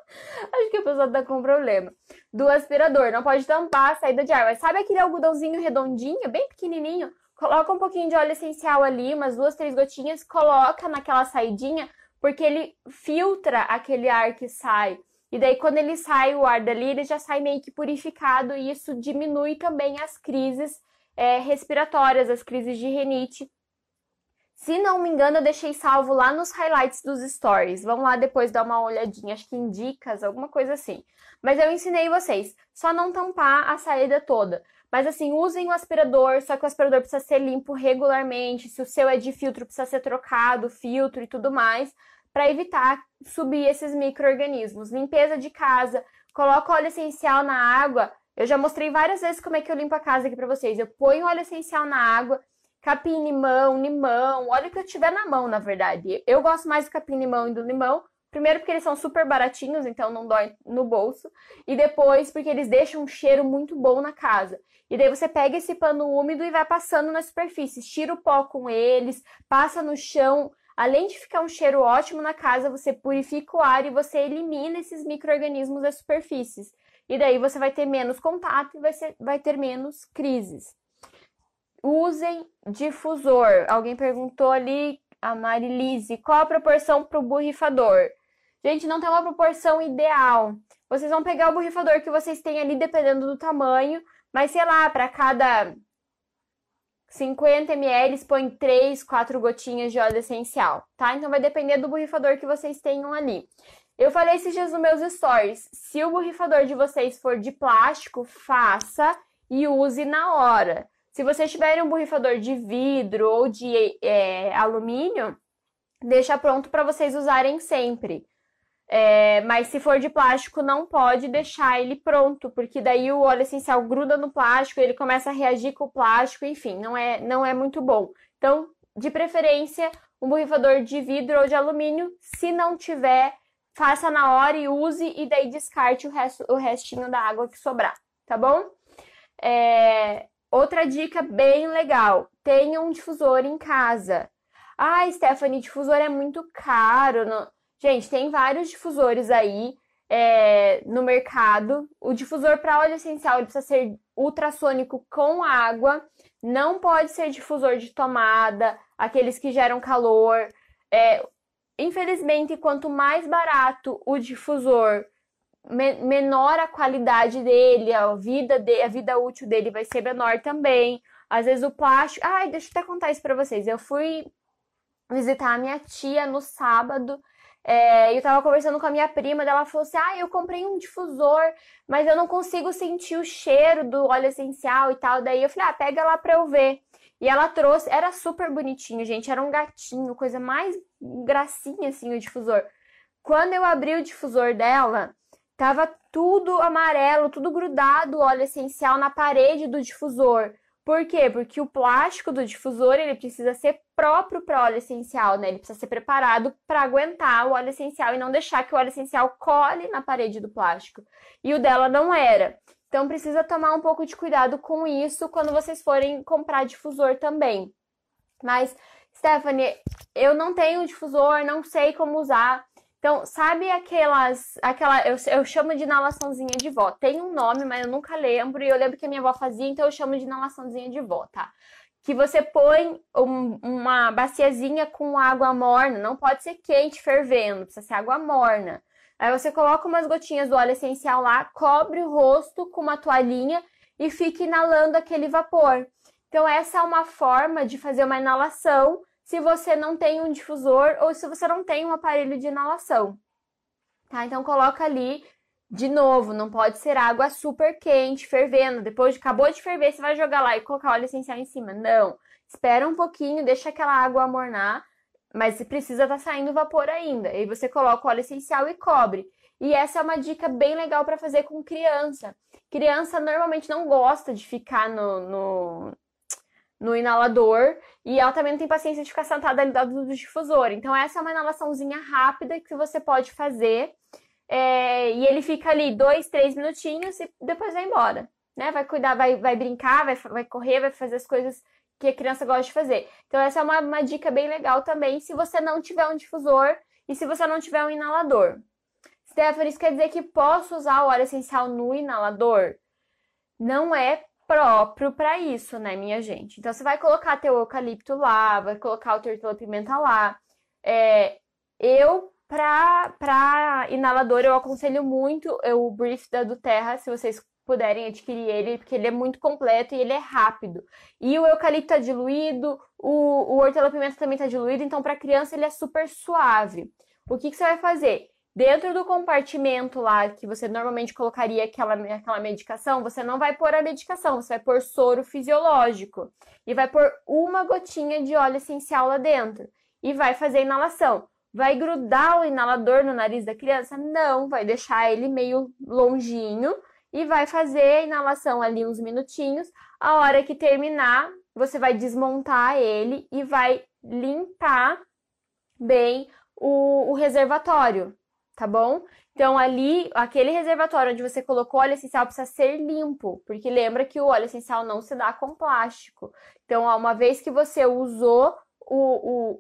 Acho que a pessoa tá com problema. Do aspirador, não pode tampar a saída de ar. Mas sabe aquele algodãozinho redondinho, bem pequenininho? Coloca um pouquinho de óleo essencial ali, umas duas, três gotinhas, coloca naquela saidinha, porque ele filtra aquele ar que sai. E daí, quando ele sai o ar dali, ele já sai meio que purificado, e isso diminui também as crises é, respiratórias, as crises de renite se não me engano, eu deixei salvo lá nos highlights dos stories. Vamos lá depois dar uma olhadinha, acho que em dicas, alguma coisa assim. Mas eu ensinei vocês, só não tampar a saída toda. Mas assim, usem o aspirador, só que o aspirador precisa ser limpo regularmente. Se o seu é de filtro, precisa ser trocado, filtro e tudo mais, para evitar subir esses micro-organismos. Limpeza de casa, coloca óleo essencial na água. Eu já mostrei várias vezes como é que eu limpo a casa aqui para vocês. Eu ponho óleo essencial na água capim limão, limão, olha o que eu tiver na mão, na verdade. Eu gosto mais do capim limão e do limão, primeiro porque eles são super baratinhos, então não dói no bolso, e depois porque eles deixam um cheiro muito bom na casa. E daí você pega esse pano úmido e vai passando na superfície, tira o pó com eles, passa no chão. Além de ficar um cheiro ótimo na casa, você purifica o ar e você elimina esses micro-organismos das superfícies. E daí você vai ter menos contato e vai, ser, vai ter menos crises. Usem difusor. Alguém perguntou ali, a Marilise, qual a proporção para o borrifador? Gente, não tem uma proporção ideal. Vocês vão pegar o borrifador que vocês têm ali, dependendo do tamanho, mas sei lá, para cada 50 ml, põe 3, 4 gotinhas de óleo essencial, tá? Então vai depender do borrifador que vocês tenham ali. Eu falei esses dias nos meus stories, se o borrifador de vocês for de plástico, faça e use na hora. Se vocês tiverem um borrifador de vidro ou de é, alumínio, deixa pronto para vocês usarem sempre. É, mas se for de plástico, não pode deixar ele pronto, porque daí o óleo essencial gruda no plástico, ele começa a reagir com o plástico, enfim, não é, não é muito bom. Então, de preferência, um borrifador de vidro ou de alumínio. Se não tiver, faça na hora e use, e daí descarte o, resto, o restinho da água que sobrar, tá bom? É, Outra dica bem legal: tenha um difusor em casa. Ah, Stephanie, difusor é muito caro. Não... Gente, tem vários difusores aí é, no mercado. O difusor para óleo essencial precisa ser ultrassônico com água. Não pode ser difusor de tomada, aqueles que geram calor. É, infelizmente, quanto mais barato o difusor menor a qualidade dele, a vida, de, a vida útil dele vai ser menor também. Às vezes o plástico. Ai, deixa eu até contar isso pra vocês. Eu fui visitar a minha tia no sábado. É, eu tava conversando com a minha prima, ela falou assim: Ah, eu comprei um difusor, mas eu não consigo sentir o cheiro do óleo essencial e tal. Daí eu falei: Ah, pega lá pra eu ver. E ela trouxe, era super bonitinho, gente, era um gatinho, coisa mais gracinha assim o difusor. Quando eu abri o difusor dela, tava tudo amarelo, tudo grudado, óleo essencial na parede do difusor. Por quê? Porque o plástico do difusor ele precisa ser próprio para óleo essencial, né? Ele precisa ser preparado para aguentar o óleo essencial e não deixar que o óleo essencial cole na parede do plástico. E o dela não era. Então precisa tomar um pouco de cuidado com isso quando vocês forem comprar difusor também. Mas, Stephanie, eu não tenho difusor, não sei como usar. Então, sabe aquelas. aquela eu, eu chamo de inalaçãozinha de vó. Tem um nome, mas eu nunca lembro. E eu lembro que a minha avó fazia, então eu chamo de inalaçãozinha de vó, tá? Que você põe um, uma baciazinha com água morna. Não pode ser quente, fervendo, precisa ser água morna. Aí você coloca umas gotinhas do óleo essencial lá, cobre o rosto com uma toalhinha e fica inalando aquele vapor. Então, essa é uma forma de fazer uma inalação se você não tem um difusor ou se você não tem um aparelho de inalação. Tá? Então coloca ali de novo, não pode ser água super quente, fervendo. Depois de acabou de ferver, você vai jogar lá e colocar óleo essencial em cima. Não. Espera um pouquinho, deixa aquela água amornar, mas precisa estar tá saindo vapor ainda. Aí você coloca o óleo essencial e cobre. E essa é uma dica bem legal para fazer com criança. Criança normalmente não gosta de ficar no, no, no inalador e ela também não tem paciência de ficar sentada ali do do difusor. Então, essa é uma inalaçãozinha rápida que você pode fazer. É, e ele fica ali dois, três minutinhos e depois vai embora. Né? Vai cuidar, vai, vai brincar, vai, vai correr, vai fazer as coisas que a criança gosta de fazer. Então, essa é uma, uma dica bem legal também se você não tiver um difusor e se você não tiver um inalador. Stephanie, isso quer dizer que posso usar o óleo essencial no inalador? Não é próprio para isso, né, minha gente? Então, você vai colocar teu eucalipto lá, vai colocar o teu hortelã-pimenta lá. É, eu, pra, pra inalador, eu aconselho muito o Brief da do Terra, se vocês puderem adquirir ele, porque ele é muito completo e ele é rápido. E o eucalipto tá diluído, o, o hortelã-pimenta também tá diluído, então para criança ele é super suave. O que, que você vai fazer? Dentro do compartimento lá que você normalmente colocaria aquela, aquela medicação, você não vai pôr a medicação, você vai pôr soro fisiológico e vai pôr uma gotinha de óleo essencial lá dentro e vai fazer a inalação. Vai grudar o inalador no nariz da criança? Não, vai deixar ele meio longinho e vai fazer a inalação ali uns minutinhos. A hora que terminar, você vai desmontar ele e vai limpar bem o, o reservatório tá bom? Então, ali, aquele reservatório onde você colocou óleo essencial precisa ser limpo, porque lembra que o óleo essencial não se dá com plástico. Então, uma vez que você usou o,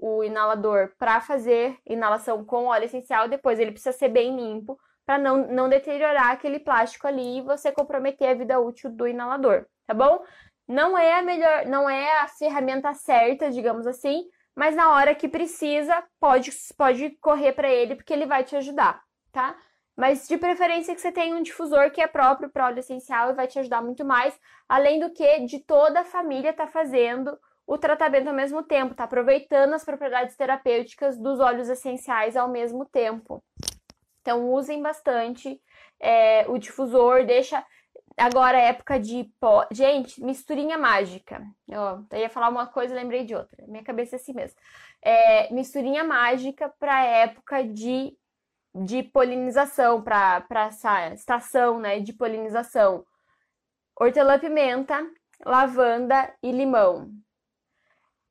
o, o inalador para fazer inalação com óleo essencial, depois ele precisa ser bem limpo para não, não deteriorar aquele plástico ali e você comprometer a vida útil do inalador, tá bom? Não é a melhor, não é a ferramenta certa, digamos assim, mas na hora que precisa, pode, pode correr para ele, porque ele vai te ajudar, tá? Mas de preferência que você tenha um difusor que é próprio para óleo essencial e vai te ajudar muito mais, além do que de toda a família tá fazendo o tratamento ao mesmo tempo, tá aproveitando as propriedades terapêuticas dos óleos essenciais ao mesmo tempo. Então usem bastante é, o difusor, deixa Agora, época de pó. Gente, misturinha mágica. Eu ia falar uma coisa lembrei de outra. Minha cabeça é assim mesmo. É, misturinha mágica para época de, de polinização, para essa estação né, de polinização. Hortelã-pimenta, lavanda e limão.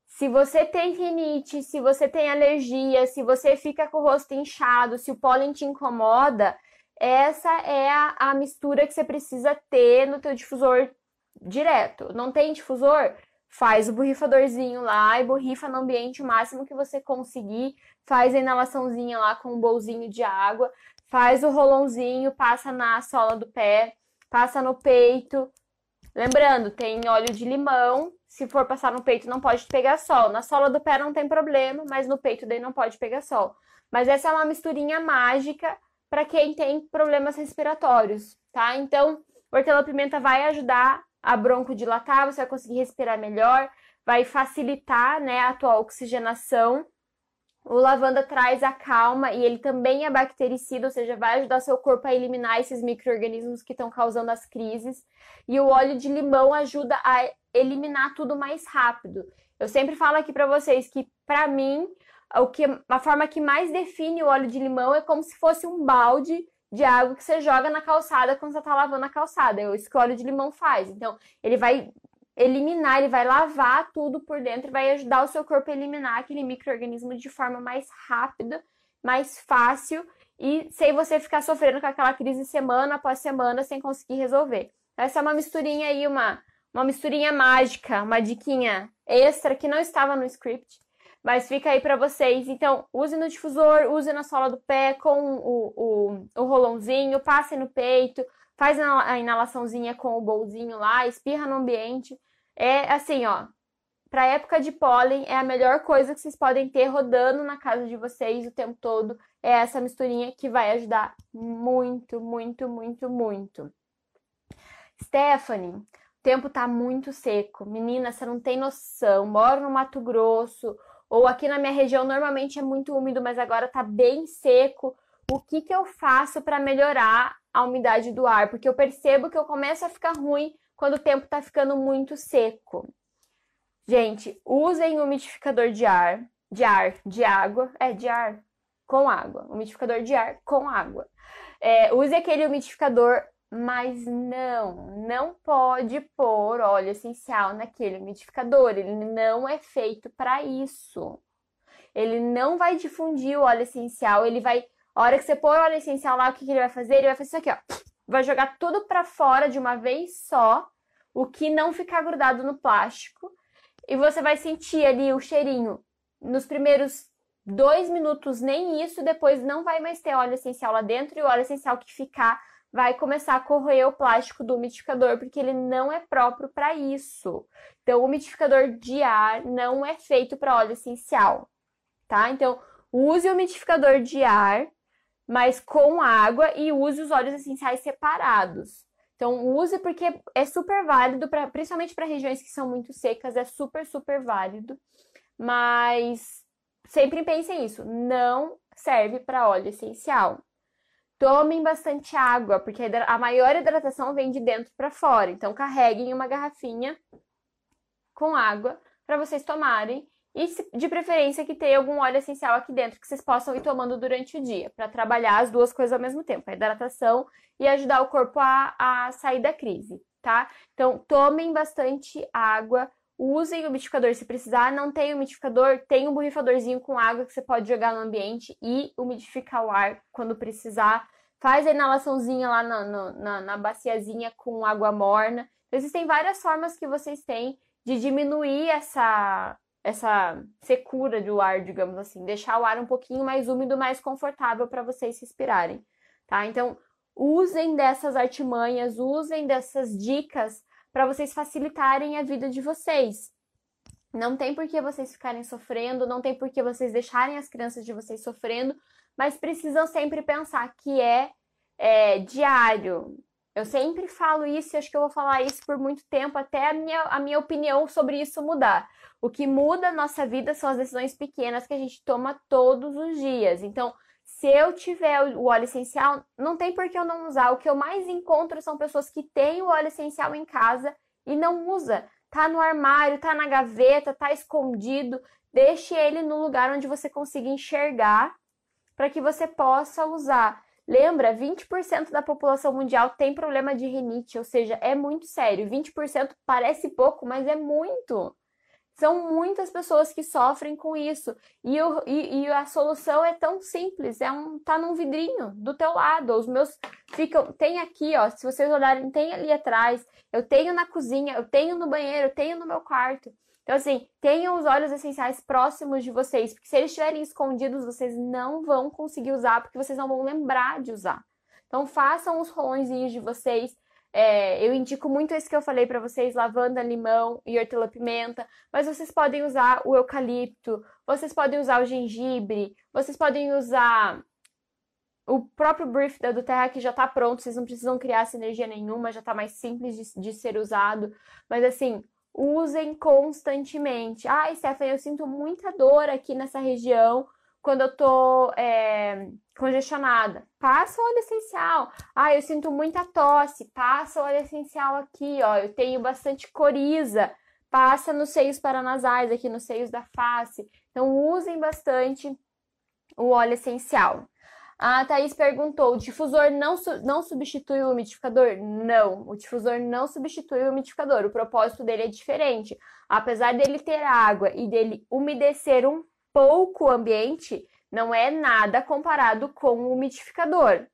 Se você tem rinite, se você tem alergia, se você fica com o rosto inchado, se o pólen te incomoda, essa é a, a mistura que você precisa ter no teu difusor direto. Não tem difusor? Faz o borrifadorzinho lá e borrifa no ambiente o máximo que você conseguir. Faz a inalaçãozinha lá com um bolzinho de água. Faz o rolãozinho, passa na sola do pé, passa no peito. Lembrando, tem óleo de limão. Se for passar no peito, não pode pegar sol. Na sola do pé não tem problema, mas no peito daí não pode pegar sol. Mas essa é uma misturinha mágica para quem tem problemas respiratórios, tá? Então, hortelã-pimenta vai ajudar a broncodilatar, você vai conseguir respirar melhor, vai facilitar, né, a tua oxigenação. O lavanda traz a calma e ele também é bactericida, ou seja, vai ajudar seu corpo a eliminar esses micro-organismos que estão causando as crises. E o óleo de limão ajuda a eliminar tudo mais rápido. Eu sempre falo aqui para vocês que, para mim, o que, a forma que mais define o óleo de limão é como se fosse um balde de água que você joga na calçada quando você está lavando a calçada. É isso que o óleo de limão faz. Então, ele vai eliminar, ele vai lavar tudo por dentro e vai ajudar o seu corpo a eliminar aquele microorganismo de forma mais rápida, mais fácil e sem você ficar sofrendo com aquela crise semana após semana sem conseguir resolver. Essa é uma misturinha aí, uma, uma misturinha mágica, uma diquinha extra que não estava no script, mas fica aí para vocês. Então, use no difusor, use na sola do pé com o, o, o rolãozinho, passe no peito, faz a inalaçãozinha com o bolzinho lá, espirra no ambiente. É assim, ó, para época de pólen é a melhor coisa que vocês podem ter rodando na casa de vocês o tempo todo. É essa misturinha que vai ajudar muito, muito, muito, muito. Stephanie, o tempo tá muito seco. Menina, você não tem noção. Moro no Mato Grosso, ou aqui na minha região normalmente é muito úmido, mas agora tá bem seco. O que que eu faço para melhorar a umidade do ar? Porque eu percebo que eu começo a ficar ruim quando o tempo está ficando muito seco. Gente, usem umidificador de ar, de ar, de água, é de ar com água, umidificador de ar com água. É, use aquele umidificador, mas não, não pode pôr óleo essencial naquele umidificador. Ele não é feito para isso. Ele não vai difundir o óleo essencial. Ele vai, a hora que você pôr o óleo essencial lá, o que, que ele vai fazer? Ele vai fazer isso aqui, ó vai jogar tudo para fora de uma vez só, o que não ficar grudado no plástico, e você vai sentir ali o cheirinho nos primeiros dois minutos, nem isso, depois não vai mais ter óleo essencial lá dentro, e o óleo essencial que ficar vai começar a corroer o plástico do umidificador, porque ele não é próprio para isso. Então, o umidificador de ar não é feito para óleo essencial, tá? Então, use o umidificador de ar mas com água e use os óleos essenciais separados. Então, use porque é super válido, pra, principalmente para regiões que são muito secas, é super, super válido. Mas sempre pensem isso, não serve para óleo essencial. Tomem bastante água, porque a maior hidratação vem de dentro para fora. Então, carreguem uma garrafinha com água para vocês tomarem e de preferência que tenha algum óleo essencial aqui dentro que vocês possam ir tomando durante o dia, para trabalhar as duas coisas ao mesmo tempo, a hidratação e ajudar o corpo a, a sair da crise, tá? Então, tomem bastante água, usem o umidificador se precisar, não tem umidificador, tem um borrifadorzinho com água que você pode jogar no ambiente e umidificar o ar quando precisar. Faz a inalaçãozinha lá na, na, na baciazinha com água morna. Existem várias formas que vocês têm de diminuir essa, essa secura do ar, digamos assim, deixar o ar um pouquinho mais úmido, mais confortável para vocês respirarem, tá? Então, usem dessas artimanhas, usem dessas dicas para vocês facilitarem a vida de vocês. Não tem por que vocês ficarem sofrendo, não tem por que vocês deixarem as crianças de vocês sofrendo, mas precisam sempre pensar que é, é diário, eu sempre falo isso e acho que eu vou falar isso por muito tempo, até a minha, a minha opinião sobre isso mudar. O que muda a nossa vida são as decisões pequenas que a gente toma todos os dias. Então, se eu tiver o óleo essencial, não tem por que eu não usar. O que eu mais encontro são pessoas que têm o óleo essencial em casa e não usa. Tá no armário, tá na gaveta, tá escondido. Deixe ele no lugar onde você consiga enxergar para que você possa usar. Lembra, 20% da população mundial tem problema de rinite, ou seja, é muito sério. 20% parece pouco, mas é muito. São muitas pessoas que sofrem com isso. E, eu, e, e, a solução é tão simples, é um tá num vidrinho do teu lado. Os meus ficam, tem aqui, ó, se vocês olharem, tem ali atrás. Eu tenho na cozinha, eu tenho no banheiro, eu tenho no meu quarto. Então, assim, tenham os óleos essenciais próximos de vocês, porque se eles estiverem escondidos, vocês não vão conseguir usar, porque vocês não vão lembrar de usar. Então, façam os rolõezinhos de vocês. É, eu indico muito esse que eu falei para vocês: lavanda, limão e hortelã-pimenta. Mas vocês podem usar o eucalipto, vocês podem usar o gengibre, vocês podem usar o próprio brief da do Terra que já está pronto, vocês não precisam criar sinergia nenhuma, já está mais simples de, de ser usado. Mas assim, usem constantemente. Ai, Stephanie, eu sinto muita dor aqui nessa região quando eu tô é, congestionada, passa o óleo essencial. Ah, eu sinto muita tosse, passa o óleo essencial aqui, ó. Eu tenho bastante coriza, passa nos seios paranasais, aqui nos seios da face. Então, usem bastante o óleo essencial. A Thaís perguntou: o difusor não, não substitui o umidificador? Não, o difusor não substitui o umidificador. O propósito dele é diferente. Apesar dele ter água e dele umedecer um pouco ambiente, não é nada comparado com o umidificador.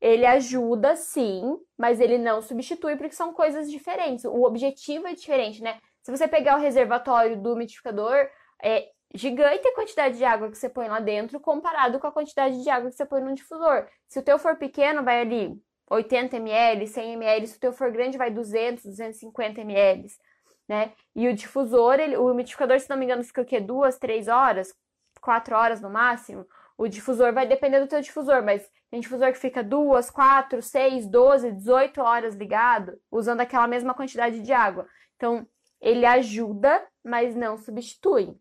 Ele ajuda sim, mas ele não substitui porque são coisas diferentes. O objetivo é diferente, né? Se você pegar o reservatório do umidificador, é gigante a quantidade de água que você põe lá dentro comparado com a quantidade de água que você põe no difusor. Se o teu for pequeno, vai ali 80 ml, 100 ml. Se o teu for grande, vai 200, 250 ml, né? E o difusor, ele, o umidificador, se não me engano, fica o quê? Duas, três horas? Quatro horas no máximo? O difusor vai depender do teu difusor, mas tem difusor que fica duas, quatro, seis, doze, dezoito horas ligado, usando aquela mesma quantidade de água. Então, ele ajuda, mas não substitui.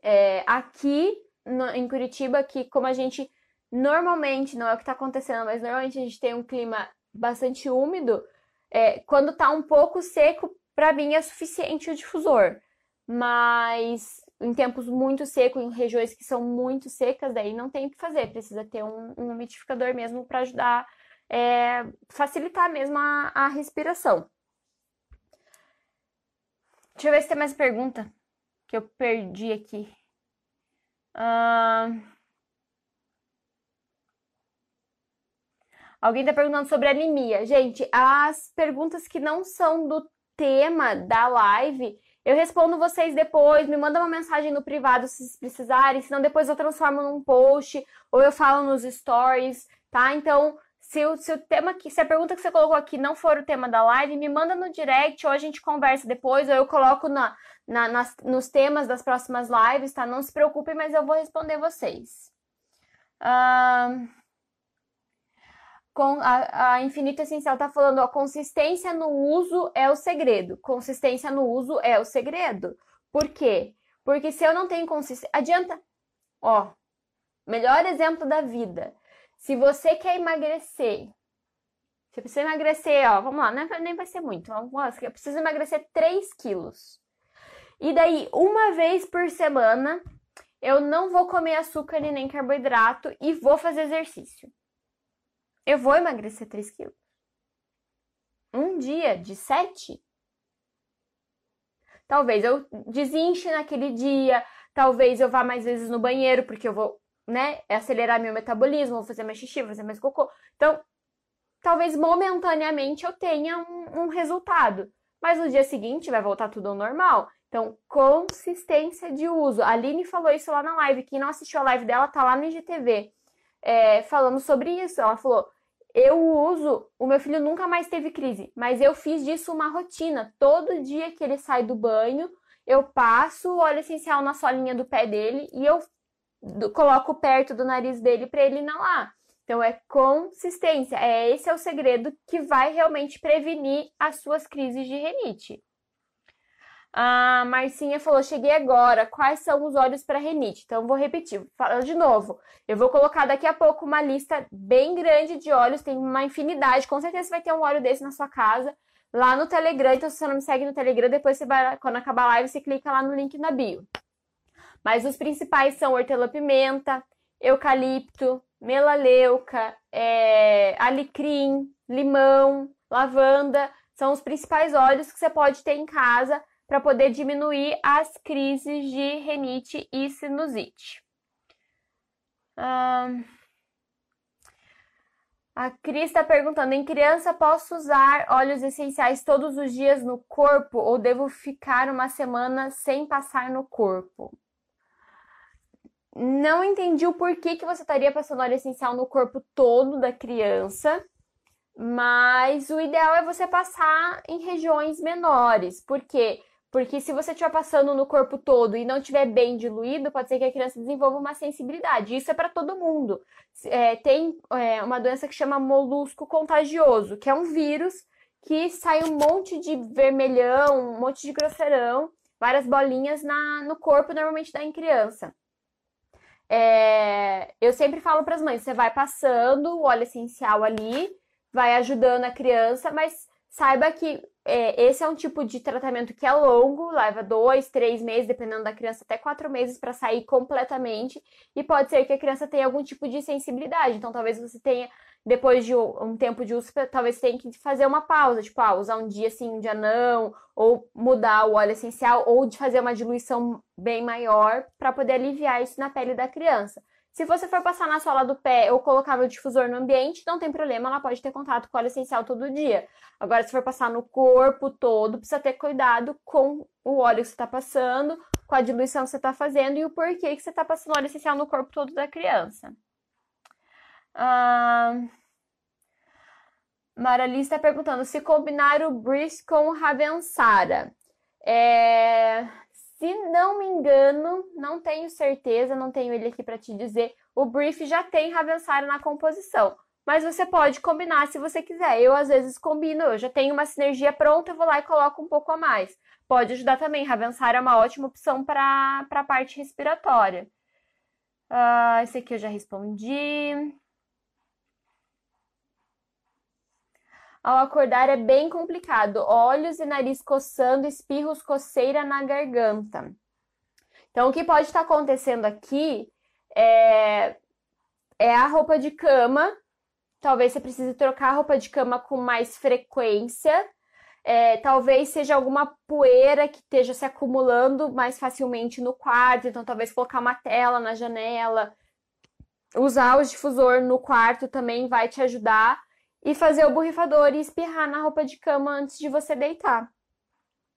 É, aqui no, em Curitiba, que como a gente normalmente, não é o que está acontecendo, mas normalmente a gente tem um clima bastante úmido, é, quando está um pouco seco, para mim é suficiente o difusor. Mas em tempos muito secos, em regiões que são muito secas, daí não tem o que fazer, precisa ter um, um umidificador mesmo para ajudar, é, facilitar mesmo a, a respiração. Deixa eu ver se tem mais pergunta que eu perdi aqui. Uh... Alguém está perguntando sobre anemia. Gente, as perguntas que não são do tema da live, eu respondo vocês depois. Me manda uma mensagem no privado se precisarem, senão depois eu transformo num post ou eu falo nos stories, tá? Então, se o, se o tema que, se a pergunta que você colocou aqui não for o tema da live, me manda no direct ou a gente conversa depois, ou eu coloco na, na, nas, nos temas das próximas lives, tá? Não se preocupem, mas eu vou responder vocês. Uh, com a, a Infinito Essencial tá falando, a consistência no uso é o segredo. Consistência no uso é o segredo. Por quê? Porque se eu não tenho consistência. Adianta. Ó, melhor exemplo da vida. Se você quer emagrecer, você precisa emagrecer, ó, vamos lá, é, nem vai ser muito, vamos eu preciso emagrecer 3 quilos. E daí, uma vez por semana, eu não vou comer açúcar e nem carboidrato e vou fazer exercício. Eu vou emagrecer 3 quilos. Um dia de 7? Talvez eu desinche naquele dia, talvez eu vá mais vezes no banheiro, porque eu vou né, acelerar meu metabolismo, vou fazer mais xixi, vou fazer mais cocô. Então, talvez momentaneamente eu tenha um, um resultado, mas no dia seguinte vai voltar tudo ao normal. Então, consistência de uso. A Aline falou isso lá na live. Quem não assistiu a live dela tá lá no IGTV é, falando sobre isso. Ela falou: Eu uso, o meu filho nunca mais teve crise, mas eu fiz disso uma rotina. Todo dia que ele sai do banho, eu passo o óleo essencial na solinha do pé dele e eu coloco perto do nariz dele para ele inalar. Então é consistência, é esse é o segredo que vai realmente prevenir as suas crises de renite. A Marcinha falou: cheguei agora. Quais são os óleos para renite? Então, vou repetir, fala de novo. Eu vou colocar daqui a pouco uma lista bem grande de óleos, tem uma infinidade. Com certeza vai ter um óleo desse na sua casa, lá no Telegram. Então, se você não me segue no Telegram, depois você vai, quando acabar a live, você clica lá no link na bio. Mas os principais são hortelã-pimenta, eucalipto, melaleuca, é, alecrim, limão, lavanda. São os principais óleos que você pode ter em casa para poder diminuir as crises de renite e sinusite. a Cris está perguntando: em criança posso usar óleos essenciais todos os dias no corpo ou devo ficar uma semana sem passar no corpo? Não entendi o porquê que você estaria passando óleo essencial no corpo todo da criança, mas o ideal é você passar em regiões menores. Por quê? Porque se você estiver passando no corpo todo e não estiver bem diluído, pode ser que a criança desenvolva uma sensibilidade. Isso é para todo mundo. É, tem é, uma doença que chama molusco contagioso, que é um vírus que sai um monte de vermelhão, um monte de grosseirão, várias bolinhas na, no corpo, normalmente dá em criança. É, eu sempre falo para as mães: você vai passando o óleo essencial ali, vai ajudando a criança, mas saiba que é, esse é um tipo de tratamento que é longo, leva dois, três meses, dependendo da criança, até quatro meses para sair completamente. E pode ser que a criança tenha algum tipo de sensibilidade. Então, talvez você tenha, depois de um tempo de uso, talvez tenha que fazer uma pausa, tipo, ah, usar um dia sim, um dia não, ou mudar o óleo essencial, ou de fazer uma diluição bem maior para poder aliviar isso na pele da criança. Se você for passar na sola do pé ou colocar no difusor no ambiente, não tem problema, ela pode ter contato com óleo essencial todo dia. Agora, se for passar no corpo todo, precisa ter cuidado com o óleo que você está passando, com a diluição que você está fazendo e o porquê que você está passando óleo essencial no corpo todo da criança. Ah... Marali está perguntando se combinar o Brief com o Ravensara. É... Se não me engano, não tenho certeza, não tenho ele aqui para te dizer, o brief já tem Ravensara na composição. Mas você pode combinar se você quiser. Eu, às vezes, combino, eu já tenho uma sinergia pronta, eu vou lá e coloco um pouco a mais. Pode ajudar também. Ravensara é uma ótima opção para a parte respiratória. Uh, esse aqui eu já respondi. Ao acordar é bem complicado. Olhos e nariz coçando, espirros, coceira na garganta. Então, o que pode estar acontecendo aqui é, é a roupa de cama. Talvez você precise trocar a roupa de cama com mais frequência. É, talvez seja alguma poeira que esteja se acumulando mais facilmente no quarto. Então, talvez colocar uma tela na janela. Usar o difusor no quarto também vai te ajudar e fazer o borrifador e espirrar na roupa de cama antes de você deitar.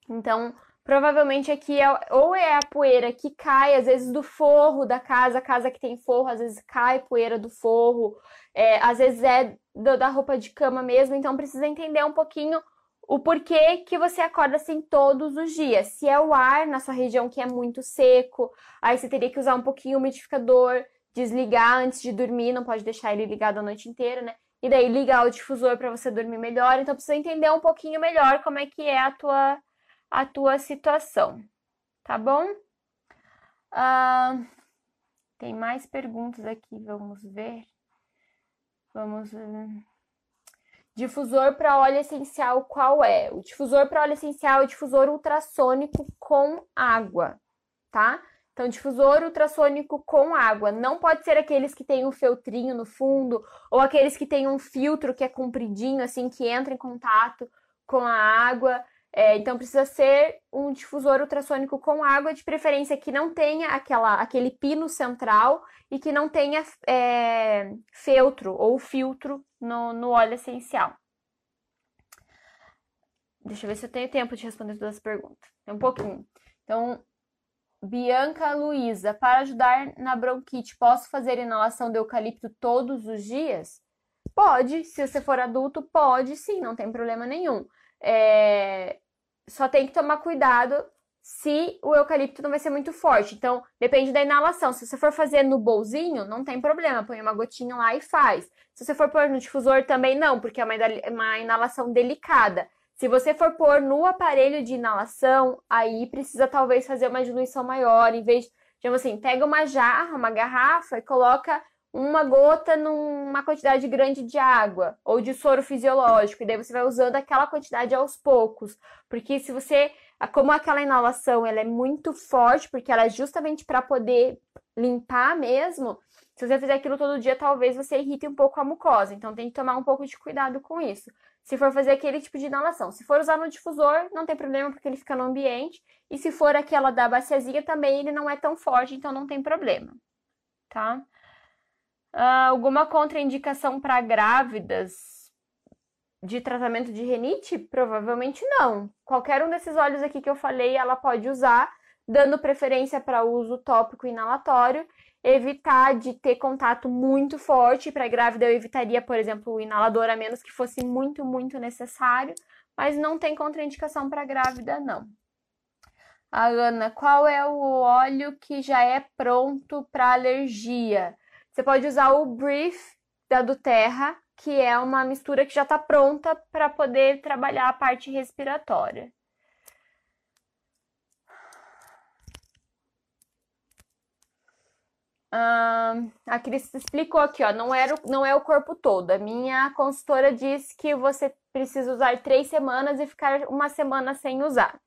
Então, provavelmente aqui é, ou é a poeira que cai, às vezes, do forro da casa, casa que tem forro, às vezes cai poeira do forro, é, às vezes é do, da roupa de cama mesmo, então precisa entender um pouquinho o porquê que você acorda assim todos os dias. Se é o ar na sua região que é muito seco, aí você teria que usar um pouquinho o umidificador, desligar antes de dormir, não pode deixar ele ligado a noite inteira, né? E daí ligar o difusor para você dormir melhor. Então precisa entender um pouquinho melhor como é que é a tua a tua situação, tá bom? Ah, tem mais perguntas aqui, vamos ver. Vamos ver. Difusor para óleo essencial, qual é? O difusor para óleo essencial é o difusor ultrassônico com água, tá? Então, difusor ultrassônico com água. Não pode ser aqueles que tem um feltrinho no fundo, ou aqueles que tem um filtro que é compridinho, assim, que entra em contato com a água. É, então, precisa ser um difusor ultrassônico com água, de preferência que não tenha aquela, aquele pino central e que não tenha é, feltro ou filtro no, no óleo essencial. Deixa eu ver se eu tenho tempo de responder todas as perguntas. É um pouquinho. Então, Bianca Luiza, para ajudar na bronquite, posso fazer inalação de eucalipto todos os dias? Pode, se você for adulto, pode sim, não tem problema nenhum. É... Só tem que tomar cuidado se o eucalipto não vai ser muito forte. Então, depende da inalação. Se você for fazer no bolzinho, não tem problema, põe uma gotinha lá e faz. Se você for pôr no difusor, também não, porque é uma, uma inalação delicada. Se você for pôr no aparelho de inalação, aí precisa talvez fazer uma diluição maior, em vez de, digamos assim, pega uma jarra, uma garrafa e coloca uma gota numa quantidade grande de água ou de soro fisiológico, e daí você vai usando aquela quantidade aos poucos, porque se você, como aquela inalação, ela é muito forte, porque ela é justamente para poder limpar mesmo, se você fizer aquilo todo dia, talvez você irrite um pouco a mucosa, então tem que tomar um pouco de cuidado com isso se for fazer aquele tipo de inalação. Se for usar no difusor, não tem problema porque ele fica no ambiente. E se for aquela da baciazinha, também ele não é tão forte, então não tem problema, tá? Uh, alguma contraindicação para grávidas de tratamento de renite? Provavelmente não. Qualquer um desses óleos aqui que eu falei, ela pode usar, dando preferência para uso tópico inalatório evitar de ter contato muito forte. Para grávida, eu evitaria, por exemplo, o inalador, a menos que fosse muito, muito necessário. Mas não tem contraindicação para grávida, não. A Ana, qual é o óleo que já é pronto para alergia? Você pode usar o Brief da Duterra, que é uma mistura que já está pronta para poder trabalhar a parte respiratória. A Cris explicou aqui, ó, não, era, não é o corpo todo. A minha consultora disse que você precisa usar três semanas e ficar uma semana sem usar.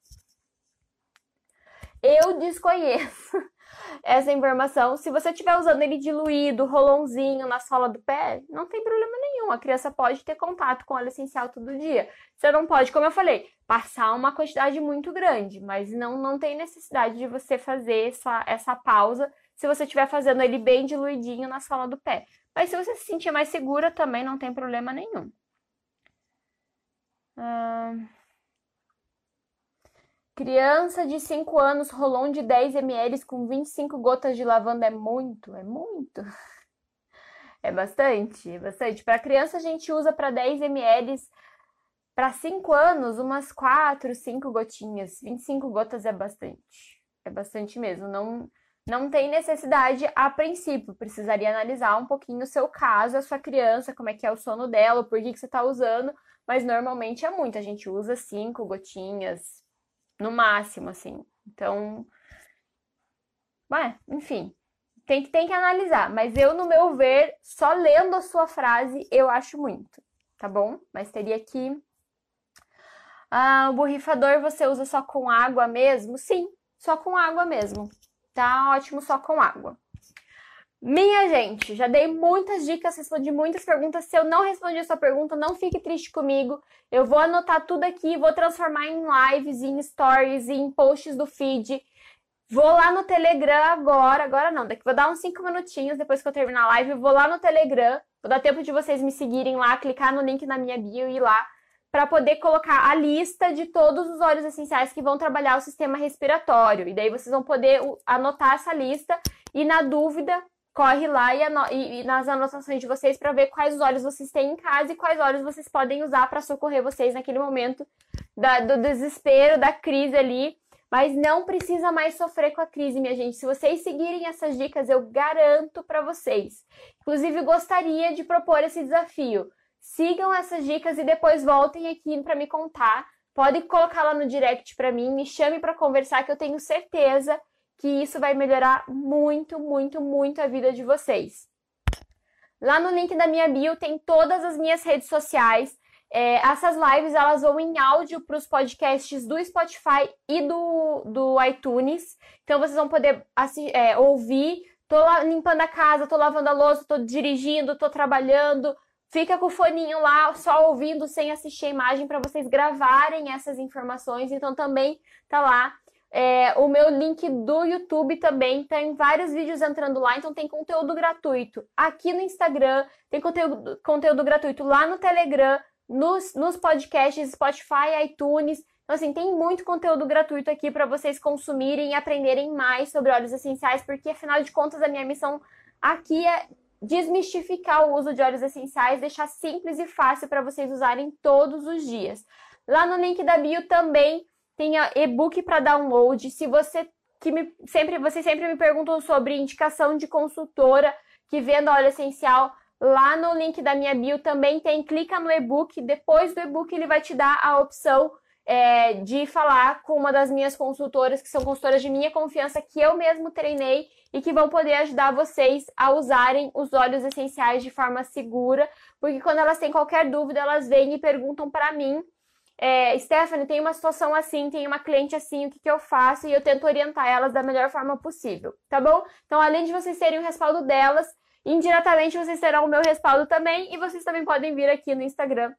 Eu desconheço essa informação. Se você estiver usando ele diluído, rolãozinho na sola do pé, não tem problema nenhum. A criança pode ter contato com óleo essencial todo dia. Você não pode, como eu falei, passar uma quantidade muito grande, mas não, não tem necessidade de você fazer essa, essa pausa se você estiver fazendo ele bem diluidinho na sola do pé. Mas se você se sentir mais segura, também não tem problema nenhum. Hum... Criança de 5 anos, rolão de 10 ml com 25 gotas de lavanda é muito? É muito? É bastante, é bastante. Para criança a gente usa para 10 ml. Para 5 anos, umas 4, 5 gotinhas. 25 gotas é bastante. É bastante mesmo. Não, não tem necessidade a princípio. Precisaria analisar um pouquinho o seu caso, a sua criança, como é que é o sono dela, por que, que você está usando. Mas normalmente é muito. A gente usa 5 gotinhas, no máximo, assim. Então, ué, enfim, tem que, tem que analisar. Mas eu, no meu ver, só lendo a sua frase, eu acho muito, tá bom? Mas teria que. Ah, o borrifador você usa só com água mesmo? Sim, só com água mesmo. Tá ótimo só com água. Minha gente, já dei muitas dicas, respondi muitas perguntas. Se eu não respondi a sua pergunta, não fique triste comigo. Eu vou anotar tudo aqui, vou transformar em lives, em stories, em posts do feed. Vou lá no Telegram agora, agora não, daqui vou dar uns 5 minutinhos depois que eu terminar a live, vou lá no Telegram, vou dar tempo de vocês me seguirem lá, clicar no link na minha bio e ir lá para poder colocar a lista de todos os óleos essenciais que vão trabalhar o sistema respiratório. E daí vocês vão poder anotar essa lista e na dúvida corre lá e, e, e nas anotações de vocês para ver quais olhos vocês têm em casa e quais olhos vocês podem usar para socorrer vocês naquele momento da, do desespero, da crise ali. Mas não precisa mais sofrer com a crise, minha gente. Se vocês seguirem essas dicas, eu garanto para vocês. Inclusive, gostaria de propor esse desafio. Sigam essas dicas e depois voltem aqui para me contar. Pode colocar lá no direct para mim, me chame para conversar que eu tenho certeza que isso vai melhorar muito, muito, muito a vida de vocês. Lá no link da minha bio tem todas as minhas redes sociais. É, essas lives elas vão em áudio para os podcasts do Spotify e do, do iTunes. Então vocês vão poder é, ouvir. Tô limpando a casa, tô lavando a louça, tô dirigindo, tô trabalhando. Fica com o foninho lá, só ouvindo, sem assistir a imagem, para vocês gravarem essas informações. Então também tá lá é, o meu link do YouTube também tem vários vídeos entrando lá, então tem conteúdo gratuito aqui no Instagram, tem conteúdo, conteúdo gratuito lá no Telegram, nos, nos podcasts, Spotify, iTunes. Então, assim, tem muito conteúdo gratuito aqui para vocês consumirem e aprenderem mais sobre óleos essenciais, porque afinal de contas a minha missão aqui é desmistificar o uso de óleos essenciais, deixar simples e fácil para vocês usarem todos os dias. Lá no link da bio também tem e-book para download. Se você que me, sempre vocês sempre me perguntam sobre indicação de consultora que venda óleo essencial, lá no link da minha bio também tem. Clica no e-book. Depois do e-book ele vai te dar a opção é, de falar com uma das minhas consultoras, que são consultoras de minha confiança, que eu mesmo treinei e que vão poder ajudar vocês a usarem os óleos essenciais de forma segura, porque quando elas têm qualquer dúvida, elas vêm e perguntam para mim é, Stephanie, tem uma situação assim, tem uma cliente assim, o que, que eu faço? E eu tento orientar elas da melhor forma possível, tá bom? Então, além de vocês terem o respaldo delas, indiretamente vocês terão o meu respaldo também, e vocês também podem vir aqui no Instagram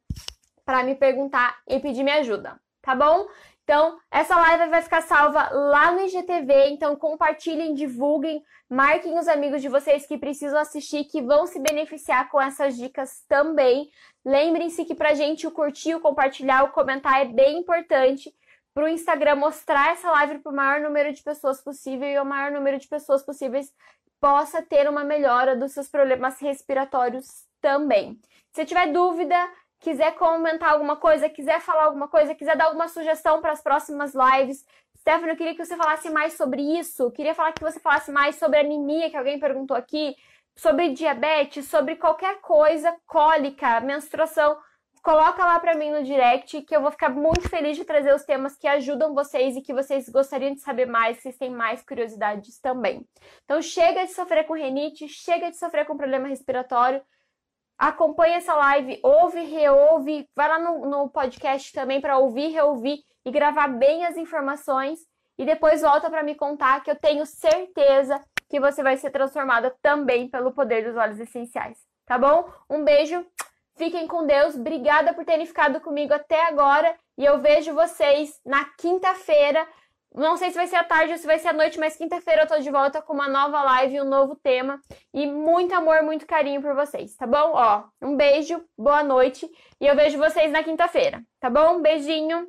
para me perguntar e pedir minha ajuda, tá bom? Então, essa live vai ficar salva lá no IGTV, então compartilhem, divulguem, marquem os amigos de vocês que precisam assistir, que vão se beneficiar com essas dicas também. Lembrem-se que pra gente o curtir, o compartilhar, o comentar é bem importante para o Instagram mostrar essa live para o maior número de pessoas possível e o maior número de pessoas possíveis possa ter uma melhora dos seus problemas respiratórios também. Se tiver dúvida, quiser comentar alguma coisa, quiser falar alguma coisa, quiser dar alguma sugestão para as próximas lives. Stephanie, eu queria que você falasse mais sobre isso. Queria falar que você falasse mais sobre anemia, que alguém perguntou aqui, sobre diabetes, sobre qualquer coisa, cólica, menstruação. coloca lá para mim no direct que eu vou ficar muito feliz de trazer os temas que ajudam vocês e que vocês gostariam de saber mais, que vocês têm mais curiosidades também. Então chega de sofrer com renite, chega de sofrer com problema respiratório. Acompanha essa live, ouve, reouve, vai lá no, no podcast também para ouvir, reouvir e gravar bem as informações e depois volta para me contar que eu tenho certeza que você vai ser transformada também pelo poder dos óleos essenciais, tá bom? Um beijo Fiquem com Deus. Obrigada por terem ficado comigo até agora. E eu vejo vocês na quinta-feira. Não sei se vai ser à tarde ou se vai ser à noite, mas quinta-feira eu tô de volta com uma nova live, um novo tema. E muito amor, muito carinho por vocês, tá bom? Ó, um beijo, boa noite. E eu vejo vocês na quinta-feira, tá bom? Um beijinho.